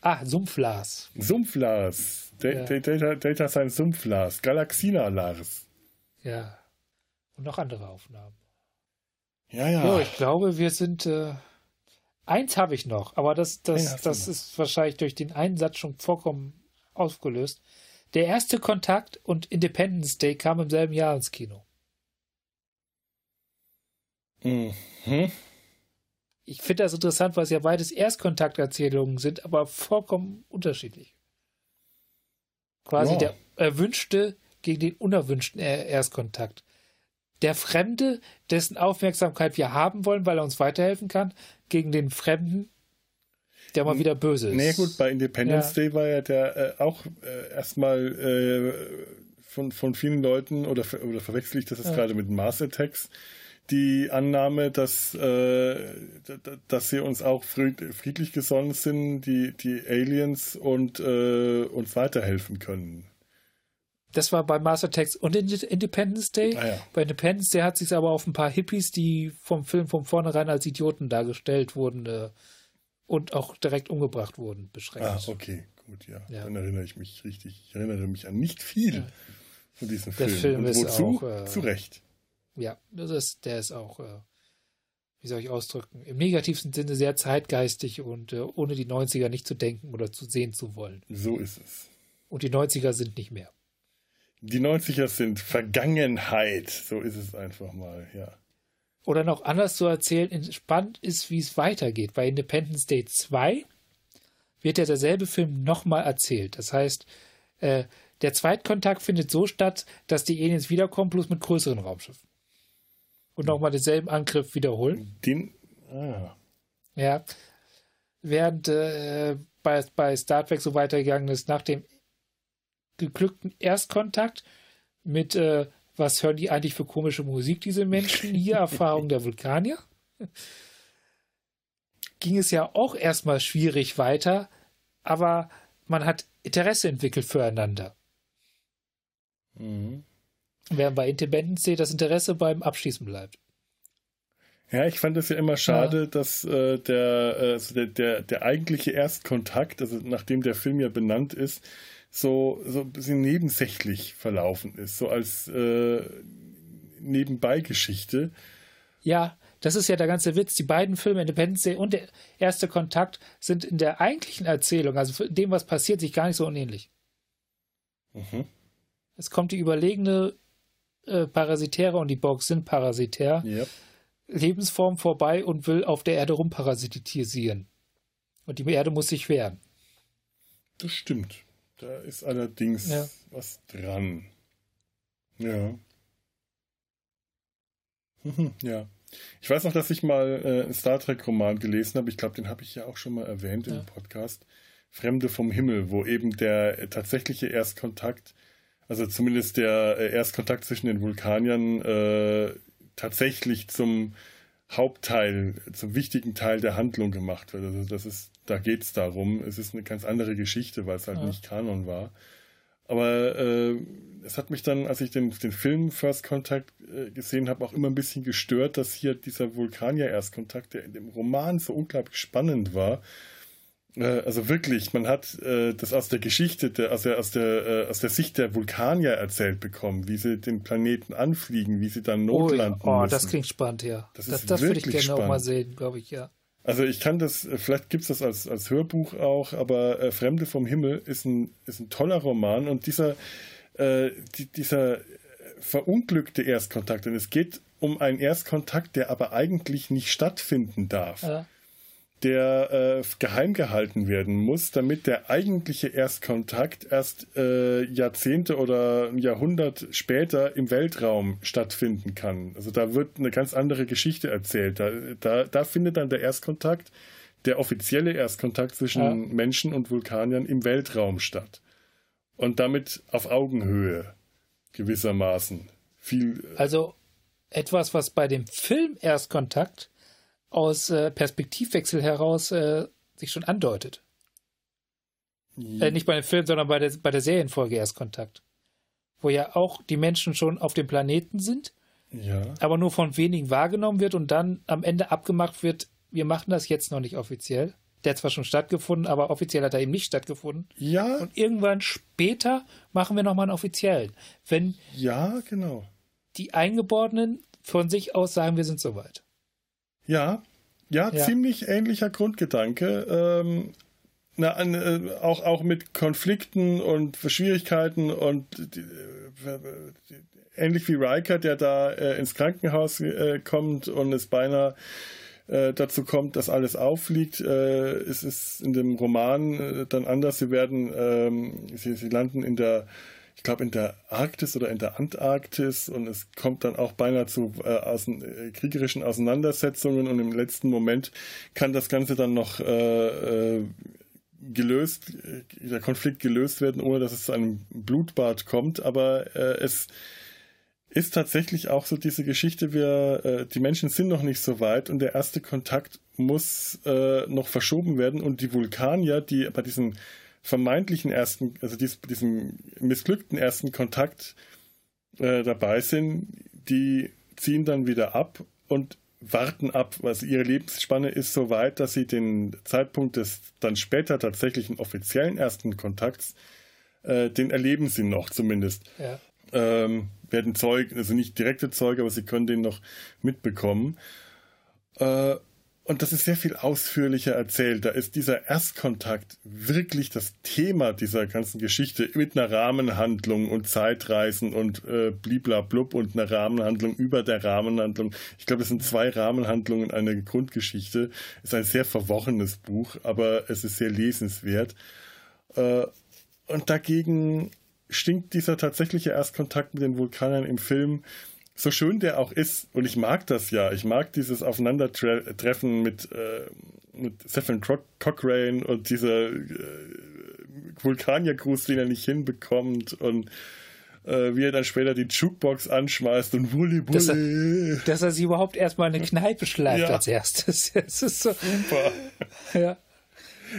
Ah, Sumpflas. Sumpf-Lars. Da- Ja. Da- Data, Data sein Sumpf-Lars. Galaxina-Lars. Ja. Und noch andere Aufnahmen. Ja, ja. So, ich glaube, wir sind. Äh, eins habe ich noch, aber das, das, das ist wahrscheinlich durch den einen Satz schon vollkommen aufgelöst. Der erste Kontakt und Independence Day kam im selben Jahr ins Kino. Mhm. Ich finde das interessant, weil es ja beides Erstkontakterzählungen sind, aber vollkommen unterschiedlich. Quasi Ja. der erwünschte gegen den unerwünschten Er- Erstkontakt. Der Fremde, dessen Aufmerksamkeit wir haben wollen, weil er uns weiterhelfen kann, gegen den Fremden, der mal wieder böse ist. Nee, gut, bei Independence Ja. Day war ja der äh, auch äh, erstmal äh, von, von vielen Leuten, oder, oder verwechsel ich das jetzt Ja. gerade mit Mars Attacks, die Annahme, dass, äh, dass sie uns auch fried- friedlich gesonnen sind, die, die Aliens und äh, uns weiterhelfen können. Das war bei Master Text und in Independence Day. Ah ja. Bei Independence Day hat sich aber auf ein paar Hippies, die vom Film von vornherein als Idioten dargestellt wurden äh, und auch direkt umgebracht wurden, beschränkt. Ah, okay, gut, ja. Ja. Dann erinnere ich mich richtig. Ich erinnere mich an nicht viel Ja. von diesem Der Film. Film und ist wozu? auch, äh, Zu Recht. Ja, das ist, der ist auch, äh, wie soll ich ausdrücken, im negativsten Sinne sehr zeitgeistig und äh, ohne die 90er nicht zu denken oder zu sehen zu wollen. So ist es. Und die 90er sind nicht mehr. Die 90er sind Vergangenheit. So ist es einfach mal, ja. Oder noch anders zu erzählen, spannend ist, wie es weitergeht. Bei Independence Day 2 wird ja derselbe Film nochmal erzählt. Das heißt, äh, der Zweitkontakt findet so statt, dass die Aliens wiederkommen, bloß mit größeren Raumschiffen. Und nochmal denselben Angriff wiederholen. Den, ah, Ja. Während äh, bei, bei Star Trek so weitergegangen ist, nach dem geglückten Erstkontakt mit, äh, was hören die eigentlich für komische Musik, diese Menschen hier, Erfahrung der Vulkanier, ging es ja auch erstmal schwierig weiter, aber man hat Interesse entwickelt füreinander. mhm. Während bei Independence das Interesse beim Abschießen bleibt. Ja, ich fand es ja immer schade, dass äh, der, äh, also der, der, der eigentliche Erstkontakt, also nachdem der Film ja benannt ist, so, so ein bisschen nebensächlich verlaufen ist, so als äh, Nebenbeigeschichte. Ja, das ist ja der ganze Witz. Die beiden Filme, Independence Day und der erste Kontakt, sind in der eigentlichen Erzählung, also dem, was passiert, sich gar nicht so unähnlich. Mhm. Es kommt die überlegene äh, Parasitäre und die Borgs sind parasitär, Ja. Lebensform vorbei und will auf der Erde rumparasitisieren. Und die Erde muss sich wehren. Das stimmt. Da ist allerdings Ja. was dran. Ja. Ja. Ich weiß noch, dass ich mal äh, einen Star Trek-Roman gelesen habe. Ich glaube, den habe ich ja auch schon mal erwähnt Ja. im Podcast. Fremde vom Himmel, wo eben der tatsächliche Erstkontakt, also zumindest der äh, Erstkontakt zwischen den Vulkaniern, äh, tatsächlich zum Hauptteil, zum wichtigen Teil der Handlung gemacht wird. Also das ist, da geht es darum. Es ist eine ganz andere Geschichte, weil es halt ja. nicht Kanon war. Aber äh, es hat mich dann, als ich den, den Film First Contact äh, gesehen habe, auch immer ein bisschen gestört, dass hier dieser Vulkanier-Erstkontakt, der in dem Roman so unglaublich spannend war, äh, also wirklich, man hat äh, das aus der Geschichte, der, aus, der, aus, der, äh, aus der Sicht der Vulkanier erzählt bekommen, wie sie den Planeten anfliegen, wie sie dann notlanden oh, oh, müssen. das klingt spannend, ja. Das, das, das würde ich gerne spannend. auch mal sehen, glaube ich, ja. Also ich kann das, vielleicht gibt es das als, als Hörbuch auch, aber äh, Fremde vom Himmel ist ein, ist ein toller Roman und dieser, äh, die, dieser verunglückte Erstkontakt, und es geht um einen Erstkontakt, der aber eigentlich nicht stattfinden darf. Ja der äh, geheim gehalten werden muss, damit der eigentliche Erstkontakt erst äh, Jahrzehnte oder ein Jahrhundert später im Weltraum stattfinden kann. Also da wird eine ganz andere Geschichte erzählt. Da, da, da findet dann der Erstkontakt, der offizielle Erstkontakt zwischen ja. Menschen und Vulkaniern im Weltraum statt. Und damit auf Augenhöhe gewissermaßen. Viel, äh, also etwas, was bei dem Film Erstkontakt aus äh, Perspektivwechsel heraus äh, sich schon andeutet. Ja. Äh, nicht bei dem Film, sondern bei der, bei der Serienfolge Erstkontakt. Wo ja auch die Menschen schon auf dem Planeten sind, ja. aber nur von wenigen wahrgenommen wird und dann am Ende abgemacht wird, wir machen das jetzt noch nicht offiziell. Der hat zwar schon stattgefunden, aber offiziell hat er eben nicht stattgefunden. Ja. Und irgendwann später machen wir nochmal einen offiziellen. Wenn ja, genau. die Eingeborenen von sich aus sagen, wir sind soweit. Ja, ja, ja. ziemlich ähnlicher Grundgedanke. Ähm, na, äh, auch, auch mit Konflikten und Schwierigkeiten und die, ähnlich wie Riker, der da äh, ins Krankenhaus äh, kommt und es beinahe äh, dazu kommt, dass alles auffliegt. Äh, es ist in dem Roman äh, dann anders. Sie werden, ähm, sie, sie landen in der ich glaube, in der Arktis oder in der Antarktis und es kommt dann auch beinahe zu äh, außen, äh, kriegerischen Auseinandersetzungen und im letzten Moment kann das Ganze dann noch äh, äh, gelöst, äh, der Konflikt gelöst werden, ohne dass es zu einem Blutbad kommt, aber äh, es ist tatsächlich auch so diese Geschichte, wir, die Menschen sind noch nicht so weit und der erste Kontakt muss noch verschoben werden und die Vulkanier, die bei diesem vermeintlichen ersten, also dies, diesem missglückten ersten Kontakt äh, dabei sind, die ziehen dann wieder ab und warten ab. Also ihre Lebensspanne ist so weit, dass sie den Zeitpunkt des dann später tatsächlichen offiziellen ersten Kontakts, äh, den erleben sie noch zumindest. Ja. Ähm, werden Zeugen, also nicht direkte Zeuge, aber sie können den noch mitbekommen. Äh, und das ist sehr viel ausführlicher erzählt. Da ist dieser Erstkontakt wirklich das Thema dieser ganzen Geschichte mit einer Rahmenhandlung und Zeitreisen und äh, bliblablub und einer Rahmenhandlung über der Rahmenhandlung. Ich glaube, es sind zwei Rahmenhandlungen eine Grundgeschichte. Es ist ein sehr verworrenes Buch, aber es ist sehr lesenswert. Äh, und dagegen stinkt dieser tatsächliche Erstkontakt mit den Vulkanern im Film so schön der auch ist, und ich mag das ja, ich mag dieses Aufeinandertreffen mit, äh, mit Stephen Cochrane und dieser äh, Vulkaniergruß, den er nicht hinbekommt und äh, wie er dann später die Jukebox anschmeißt und Wulli Bulli. Dass er, dass er sie überhaupt erstmal eine Kneipe schleift ja. als erstes. Das ist so. Super. Ja.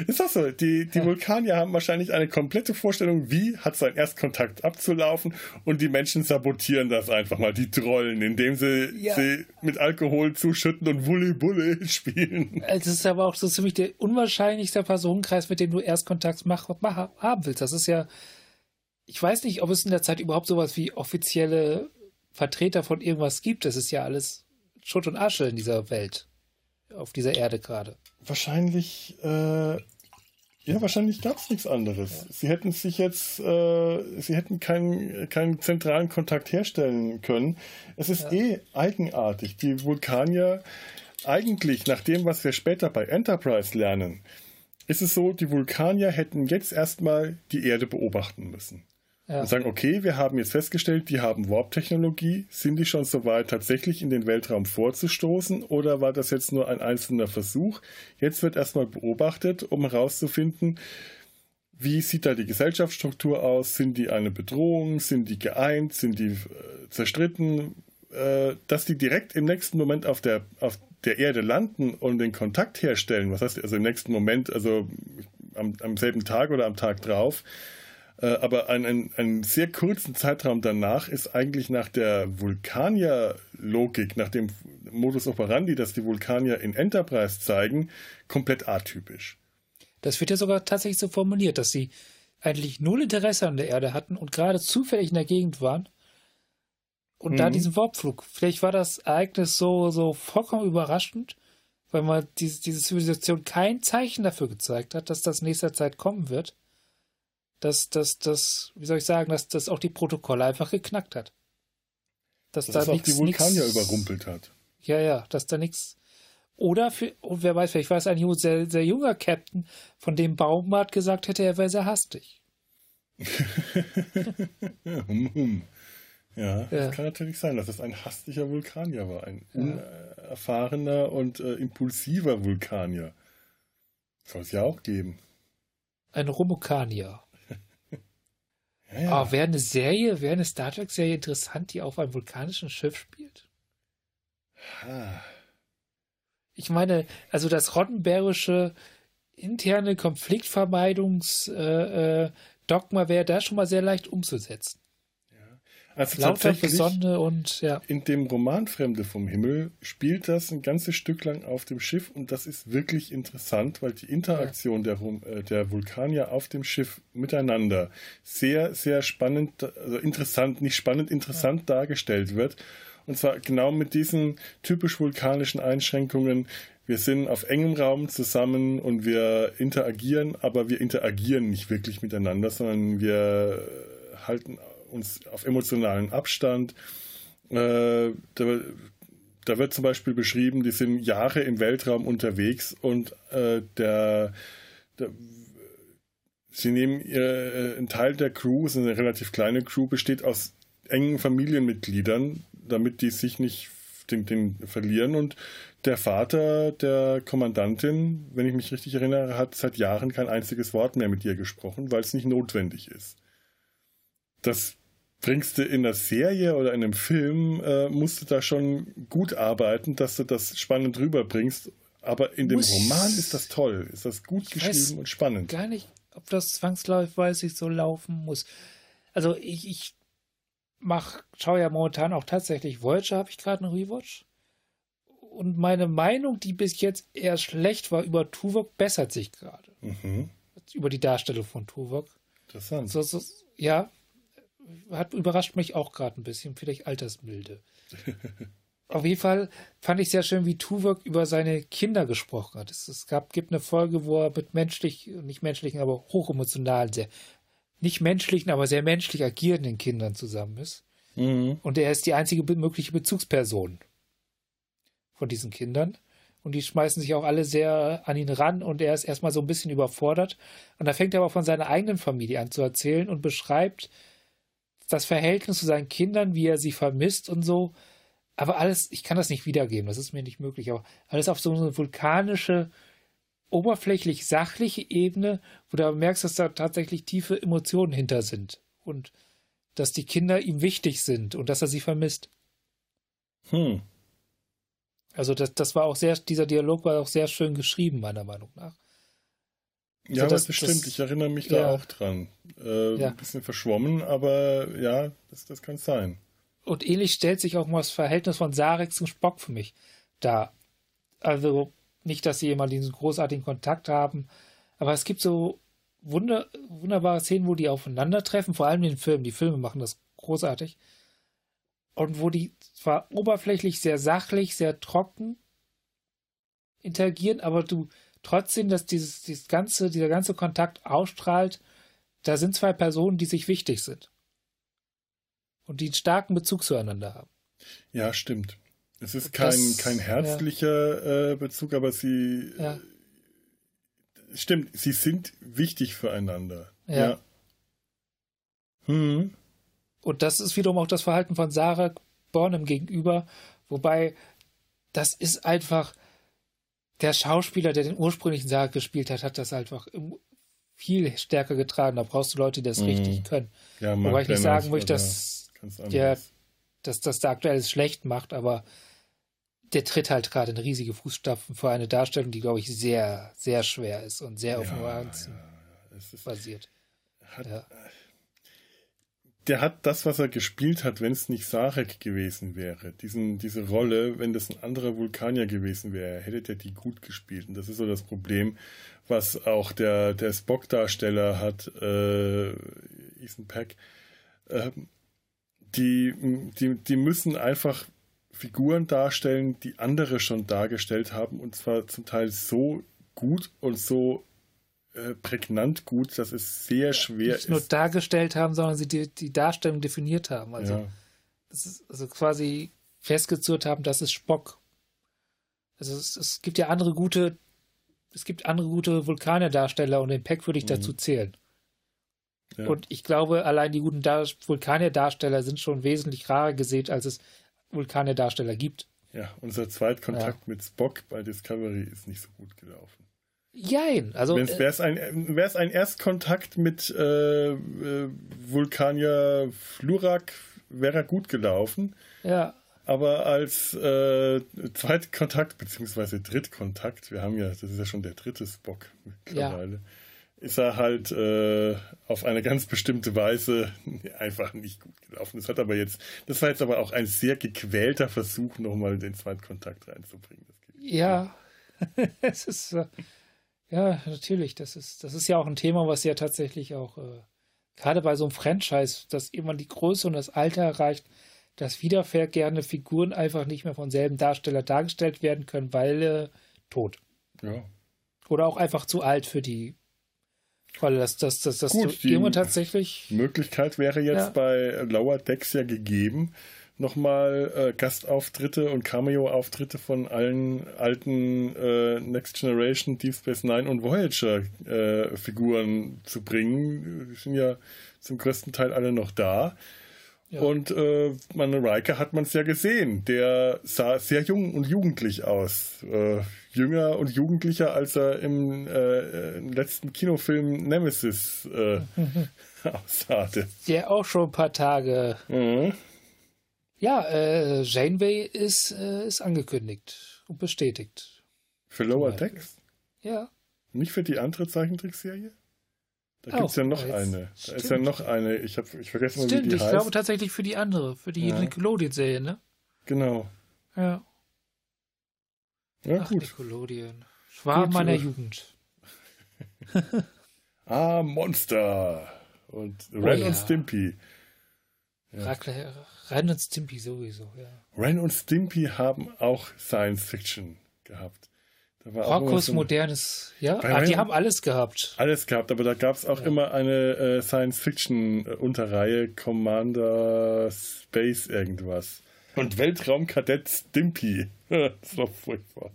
Ist das so? Die, die. Vulkanier haben wahrscheinlich eine komplette Vorstellung, wie hat sein Erstkontakt abzulaufen und die Menschen sabotieren das einfach mal, die Trollen, indem sie, ja. sie mit Alkohol zuschütten und Wulli Bulle spielen. Es ist aber auch so ziemlich der unwahrscheinlichste Personenkreis, mit dem du Erstkontakt mach, mach, haben willst. Das ist ja, ich weiß nicht, ob es in der Zeit überhaupt sowas wie offizielle Vertreter von irgendwas gibt. Das ist ja alles Schutt und Asche in dieser Welt auf dieser Erde gerade. Wahrscheinlich, äh, ja, wahrscheinlich gab es nichts anderes. Sie hätten sich jetzt, äh, sie hätten keinen, keinen zentralen Kontakt herstellen können. Es ist ja. eh eigenartig. Die Vulkanier, eigentlich nach dem, was wir später bei Enterprise lernen, ist es so, die Vulkanier hätten jetzt erstmal die Erde beobachten müssen. Ja. Und sagen, okay, wir haben jetzt festgestellt, die haben Warp-Technologie. Sind die schon so weit, tatsächlich in den Weltraum vorzustoßen? Oder war das jetzt nur ein einzelner Versuch? Jetzt wird erstmal beobachtet, um herauszufinden, wie sieht da die Gesellschaftsstruktur aus? Sind die eine Bedrohung? Sind die geeint? Sind die äh, zerstritten? Äh, dass die direkt im nächsten Moment auf der, auf der Erde landen und den Kontakt herstellen, was heißt also im nächsten Moment, also am, am selben Tag oder am Tag drauf, aber einen, einen sehr kurzen Zeitraum danach ist eigentlich nach der Vulkanier-Logik, nach dem Modus operandi, das die Vulkanier in Enterprise zeigen, komplett atypisch. Das wird ja sogar tatsächlich so formuliert, dass sie eigentlich null Interesse an der Erde hatten und gerade zufällig in der Gegend waren. Und mhm. da diesen Warpflug. Vielleicht war das Ereignis so, so vollkommen überraschend, weil man diese, diese Zivilisation kein Zeichen dafür gezeigt hat, dass das nächster Zeit kommen wird dass, dass, dass, wie soll ich sagen, dass das auch die Protokolle einfach geknackt hat. Dass, dass da das auch die Vulkanier nix, überrumpelt hat. Ja, ja, dass da nichts. Oder für, und wer weiß, vielleicht war es ein sehr, sehr junger Captain, von dem Baumart gesagt hätte, er wäre sehr hastig. hum, hum. Ja, ja, das kann natürlich sein, dass es ein hastiger Vulkanier war. Ein ja. unerfahrener und äh, impulsiver Vulkanier. Soll es ja auch geben. Ein Romukanier. Ja, ja. Aber wäre eine Serie, wäre eine Star Trek-Serie interessant, die auf einem vulkanischen Schiff spielt? Ha. Ich meine, also das Rottenbergische interne Konfliktvermeidungsdogma äh, äh, wäre da schon mal sehr leicht umzusetzen. Also Lauter Besonne und ja. In dem Roman Fremde vom Himmel spielt das ein ganzes Stück lang auf dem Schiff und das ist wirklich interessant, weil die Interaktion ja. der, äh, der Vulkanier auf dem Schiff miteinander sehr, sehr spannend, also interessant, nicht spannend, interessant ja. dargestellt wird. Und zwar genau mit diesen typisch vulkanischen Einschränkungen. Wir sind auf engem Raum zusammen und wir interagieren, aber wir interagieren nicht wirklich miteinander, sondern wir halten uns auf emotionalen Abstand. Äh, da, da, wird zum Beispiel beschrieben, die sind Jahre im Weltraum unterwegs und äh, der, der, sie nehmen äh, ein Teil der Crew, ist eine relativ kleine Crew, besteht aus engen Familienmitgliedern, damit die sich nicht den, den verlieren und der Vater der Kommandantin, wenn ich mich richtig erinnere, hat seit Jahren kein einziges Wort mehr mit ihr gesprochen, weil es nicht notwendig ist. Das bringst du in der Serie oder in einem Film, äh, musst du da schon gut arbeiten, dass du das spannend rüberbringst. Aber in dem Muss Roman ist das toll, ist das gut geschrieben und spannend. Gar nicht, ob das zwangsläufig so laufen muss. Also ich, ich mach, schaue ja momentan auch tatsächlich Voyager, habe ich gerade einen Rewatch. Und meine Meinung, die bis jetzt eher schlecht war über Tuvok, bessert sich gerade. Mhm. Über die Darstellung von Tuvok. Interessant. So, so, ja, hat überrascht mich auch gerade ein bisschen, vielleicht Altersmilde. Auf jeden Fall fand ich sehr schön, wie Tuvok über seine Kinder gesprochen hat. Es, es gab, gibt eine Folge, wo er mit menschlich, nicht menschlichen, aber hochemotionalen, sehr, nicht menschlichen, aber sehr menschlich agierenden Kindern zusammen ist. Mhm. Und er ist die einzige mögliche Bezugsperson von diesen Kindern. Und die schmeißen sich auch alle sehr an ihn ran und er ist erstmal so ein bisschen überfordert. Und da fängt er aber von seiner eigenen Familie an zu erzählen und beschreibt, das Verhältnis zu seinen Kindern, wie er sie vermisst und so. Aber alles, ich kann das nicht wiedergeben, das ist mir nicht möglich, aber alles auf so eine vulkanische, oberflächlich sachliche Ebene, wo du merkst, dass da tatsächlich tiefe Emotionen hinter sind und dass die Kinder ihm wichtig sind und dass er sie vermisst. Hm. Also das, das war auch sehr, dieser Dialog war auch sehr schön geschrieben, meiner Meinung nach. Ja, also das, das stimmt. Ich erinnere mich ja. da auch dran. Äh, ja. Ein bisschen verschwommen, aber ja, das, das kann sein. Und ähnlich stellt sich auch mal das Verhältnis von Sarek zum Spock für mich dar. Also nicht, dass sie immer diesen großartigen Kontakt haben, aber es gibt so wunder, wunderbare Szenen, wo die aufeinandertreffen, vor allem in den Filmen. Die Filme machen das großartig. Und wo die zwar oberflächlich sehr sachlich, sehr trocken interagieren, aber du trotzdem, dass dieses, dieses ganze, dieser ganze Kontakt ausstrahlt, da sind zwei Personen, die sich wichtig sind. Und die einen starken Bezug zueinander haben. Ja, stimmt. Es ist kein, das, kein herzlicher ja. äh, Bezug, aber sie. Ja. Äh, stimmt, sie sind wichtig füreinander. Ja. ja. Hm. Und das ist wiederum auch das Verhalten von Sarah Bornem gegenüber, wobei das ist einfach, der Schauspieler, der den ursprünglichen Sarg gespielt hat, hat das einfach viel stärker getragen. Da brauchst du Leute, die das mhm. richtig können. Ja, Wobei ich nicht sagen möchte, dass, ja, dass das der aktuell schlecht macht, aber der tritt halt gerade eine riesige Fußstapfen für eine Darstellung, die, glaube ich, sehr, sehr schwer ist und sehr auf Ja, Nuancen ja, ja. Basiert. hat, Ja. Der hat das, was er gespielt hat, wenn es nicht Sarek gewesen wäre, diesen, diese Rolle, wenn das ein anderer Vulkanier gewesen wäre, hätte der die gut gespielt. Und das ist so das Problem, was auch der, der Spock-Darsteller hat, äh, Ethan Peck. Ähm, die, die, die müssen einfach Figuren darstellen, die andere schon dargestellt haben, und zwar zum Teil so gut und so äh, prägnant gut, dass es sehr schwer Nicht nur ist. dargestellt haben, sondern sie die, die Darstellung definiert haben. Also, ja. ist, also quasi festgezurrt haben, das ist Spock. Also es, es gibt ja andere gute, es gibt andere gute Vulkanier-Darsteller und den Peck würde ich dazu zählen. Mhm. Ja. Und ich glaube, allein die guten Dar Vulkanier-Darsteller sind schon wesentlich rarer gesät, als es Vulkanier-Darsteller gibt. Ja, unser Zweitkontakt mit Spock bei Discovery ist nicht so gut gelaufen. Jein, also Wäre äh, es ein, wär's ein Erstkontakt mit äh, äh, Vulkanier Flurak, wäre er gut gelaufen. ja, Aber als äh, Zweitkontakt, beziehungsweise Drittkontakt, wir haben ja, das ist ja schon der dritte Spock mittlerweile, ist er halt äh, auf eine ganz bestimmte Weise einfach nicht gut gelaufen. Das hat aber jetzt, das war jetzt aber auch ein sehr gequälter Versuch, nochmal den Zweitkontakt reinzubringen. Ja, es ist ja natürlich. Das ist das ist ja auch ein Thema, was ja tatsächlich auch äh, gerade bei so einem Franchise, das irgendwann die Größe und das Alter erreicht, dass wieder gerne Figuren einfach nicht mehr von selben Darsteller dargestellt werden können, weil äh, tot Ja. oder auch einfach zu alt für die Rolle. Das das das das Gut, die- tatsächlich Möglichkeit wäre jetzt Ja. bei Lower Decks ja gegeben, nochmal äh, Gastauftritte und Cameo-Auftritte von allen alten äh, Next Generation, Deep Space Nine und Voyager äh, zu bringen. Die sind ja zum größten Teil alle noch da. Ja. Und äh, meine Riker hat man es ja gesehen. Der sah sehr jung und jugendlich aus. Äh, jünger und jugendlicher, als er im, äh, im letzten Kinofilm Nemesis äh, aussah. ja auch schon ein paar Tage. Mhm. Ja, äh, Janeway ist äh, ist angekündigt und bestätigt. Für Lower. Decks? Ja. Nicht für die andere Zeichentrickserie? Da Oh, gibt es ja noch jetzt- eine. Da ist ja stimmt. noch eine. Ich, hab, ich vergesse mal, wie Stimmt, die ich heißt. glaube tatsächlich für die andere, für die Ja. Nickelodeon-Serie, ne? genau. Ja. Ja, Ach, gut. Nickelodeon. Schwarm meiner äh, Jugend. Ah, Monster. Und Oh Ren ja. und Stimpy. Rackle- Ren und Stimpy sowieso, ja. Ren und Stimpy haben auch Science Fiction gehabt. Da war auch immer Rockos so ein- modernes, ja. Ah, die haben alles gehabt. alles gehabt, aber da gab es auch immer eine äh, Science-Fiction-Unterreihe, Commander Space irgendwas. Und Weltraumkadett Stimpy. das war furchtbar.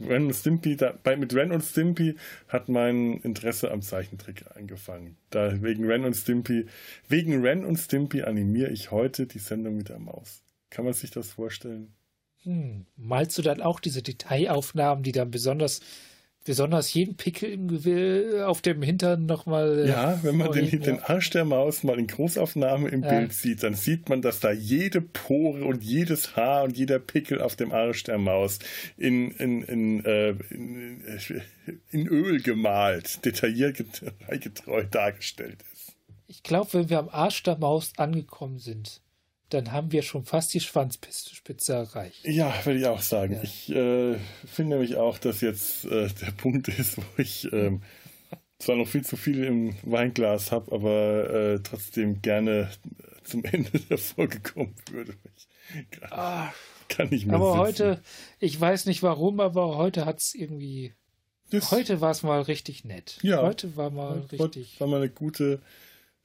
Ren und Stimpy, da, bei, mit Ren und Stimpy hat mein Interesse am Zeichentrick angefangen. Da, wegen Ren und Stimpy, wegen Ren und Stimpy animiere ich heute die Sendung mit der Maus. Kann man sich das vorstellen? Hm. Malst du dann auch diese Detailaufnahmen, die dann besonders, besonders jeden Pickel im Gewill auf dem Hintern nochmal. Ja, wenn man den, den Arsch der Maus mal in Großaufnahme im Ja. Bild sieht, dann sieht man, dass da jede Pore und jedes Haar und jeder Pickel auf dem Arsch der Maus in, in, in, äh, in, in Öl gemalt, detailliergetreu dargestellt ist. Ich glaube, wenn wir am Arsch der Maus angekommen sind, dann haben wir schon fast die Schwanzspitze erreicht. Ja, würde ich auch sagen. Ja. Ich äh, finde nämlich auch, dass jetzt äh, der Punkt ist, wo ich ähm, zwar noch viel zu viel im Weinglas habe, aber äh, trotzdem gerne zum Ende der Folge kommen würde. Ich kann, Ah, kann nicht mehr aber sitzen. heute, ich weiß nicht warum, aber heute hat es irgendwie. Das Heute war es mal richtig nett. Ja. Heute war mal richtig war mal eine gute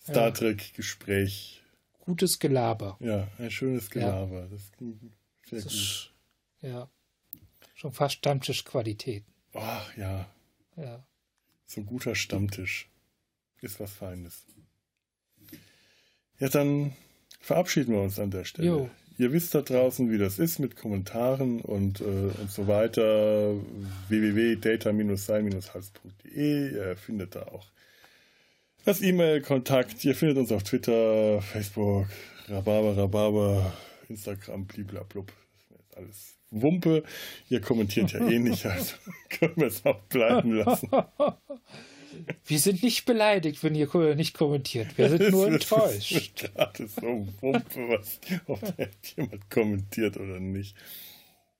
Star Trek-Gespräch. Gutes Gelaber. Ja, ein schönes Gelaber. Das ging sehr Das gut. ist, ja. Schon fast Stammtischqualitäten. Ach ja, Ja. so ein guter Stammtisch. Ist was Feines. Ja, dann verabschieden wir uns an der Stelle. Jo. Ihr wisst da draußen, wie das ist mit Kommentaren und, äh, und so weiter. www.data-sein-hals.de. Ihr findet da auch das E-Mail-Kontakt. Ihr findet uns auf Twitter, Facebook, Rhabarber, Rhabarber, Instagram, bliblablub. Das ist alles Wumpe. Ihr kommentiert ja eh nicht, also können wir es auch bleiben lassen. Wir sind nicht beleidigt, wenn ihr nicht kommentiert. Wir sind nur enttäuscht. Gerade so Wumpe, was, ob da jemand kommentiert oder nicht.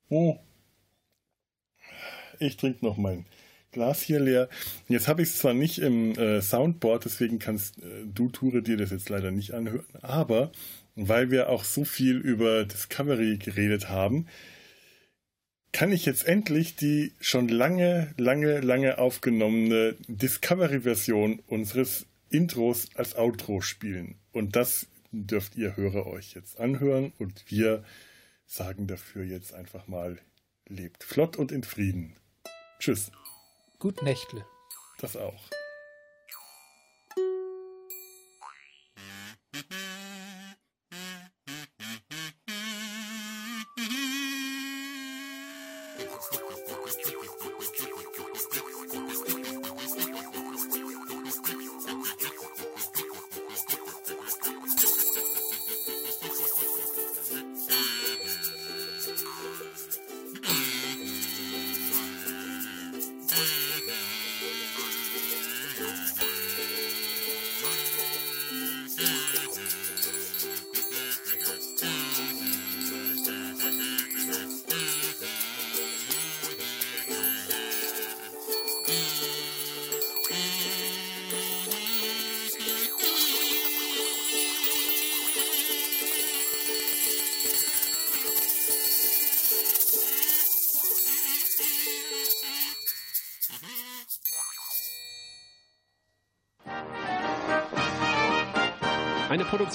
Oh. Ich trinke noch mein Glas hier leer. Jetzt habe ich es zwar nicht im äh, Soundboard, deswegen kannst äh, du, Ture, dir das jetzt leider nicht anhören, aber weil wir auch so viel über Discovery geredet haben, kann ich jetzt endlich die schon lange, lange, lange aufgenommene Discovery-Version unseres Intros als Outro spielen. Und das dürft ihr Hörer euch jetzt anhören und wir sagen dafür jetzt einfach mal, lebt flott und in Frieden. Tschüss. Gut Nächtle. Das auch.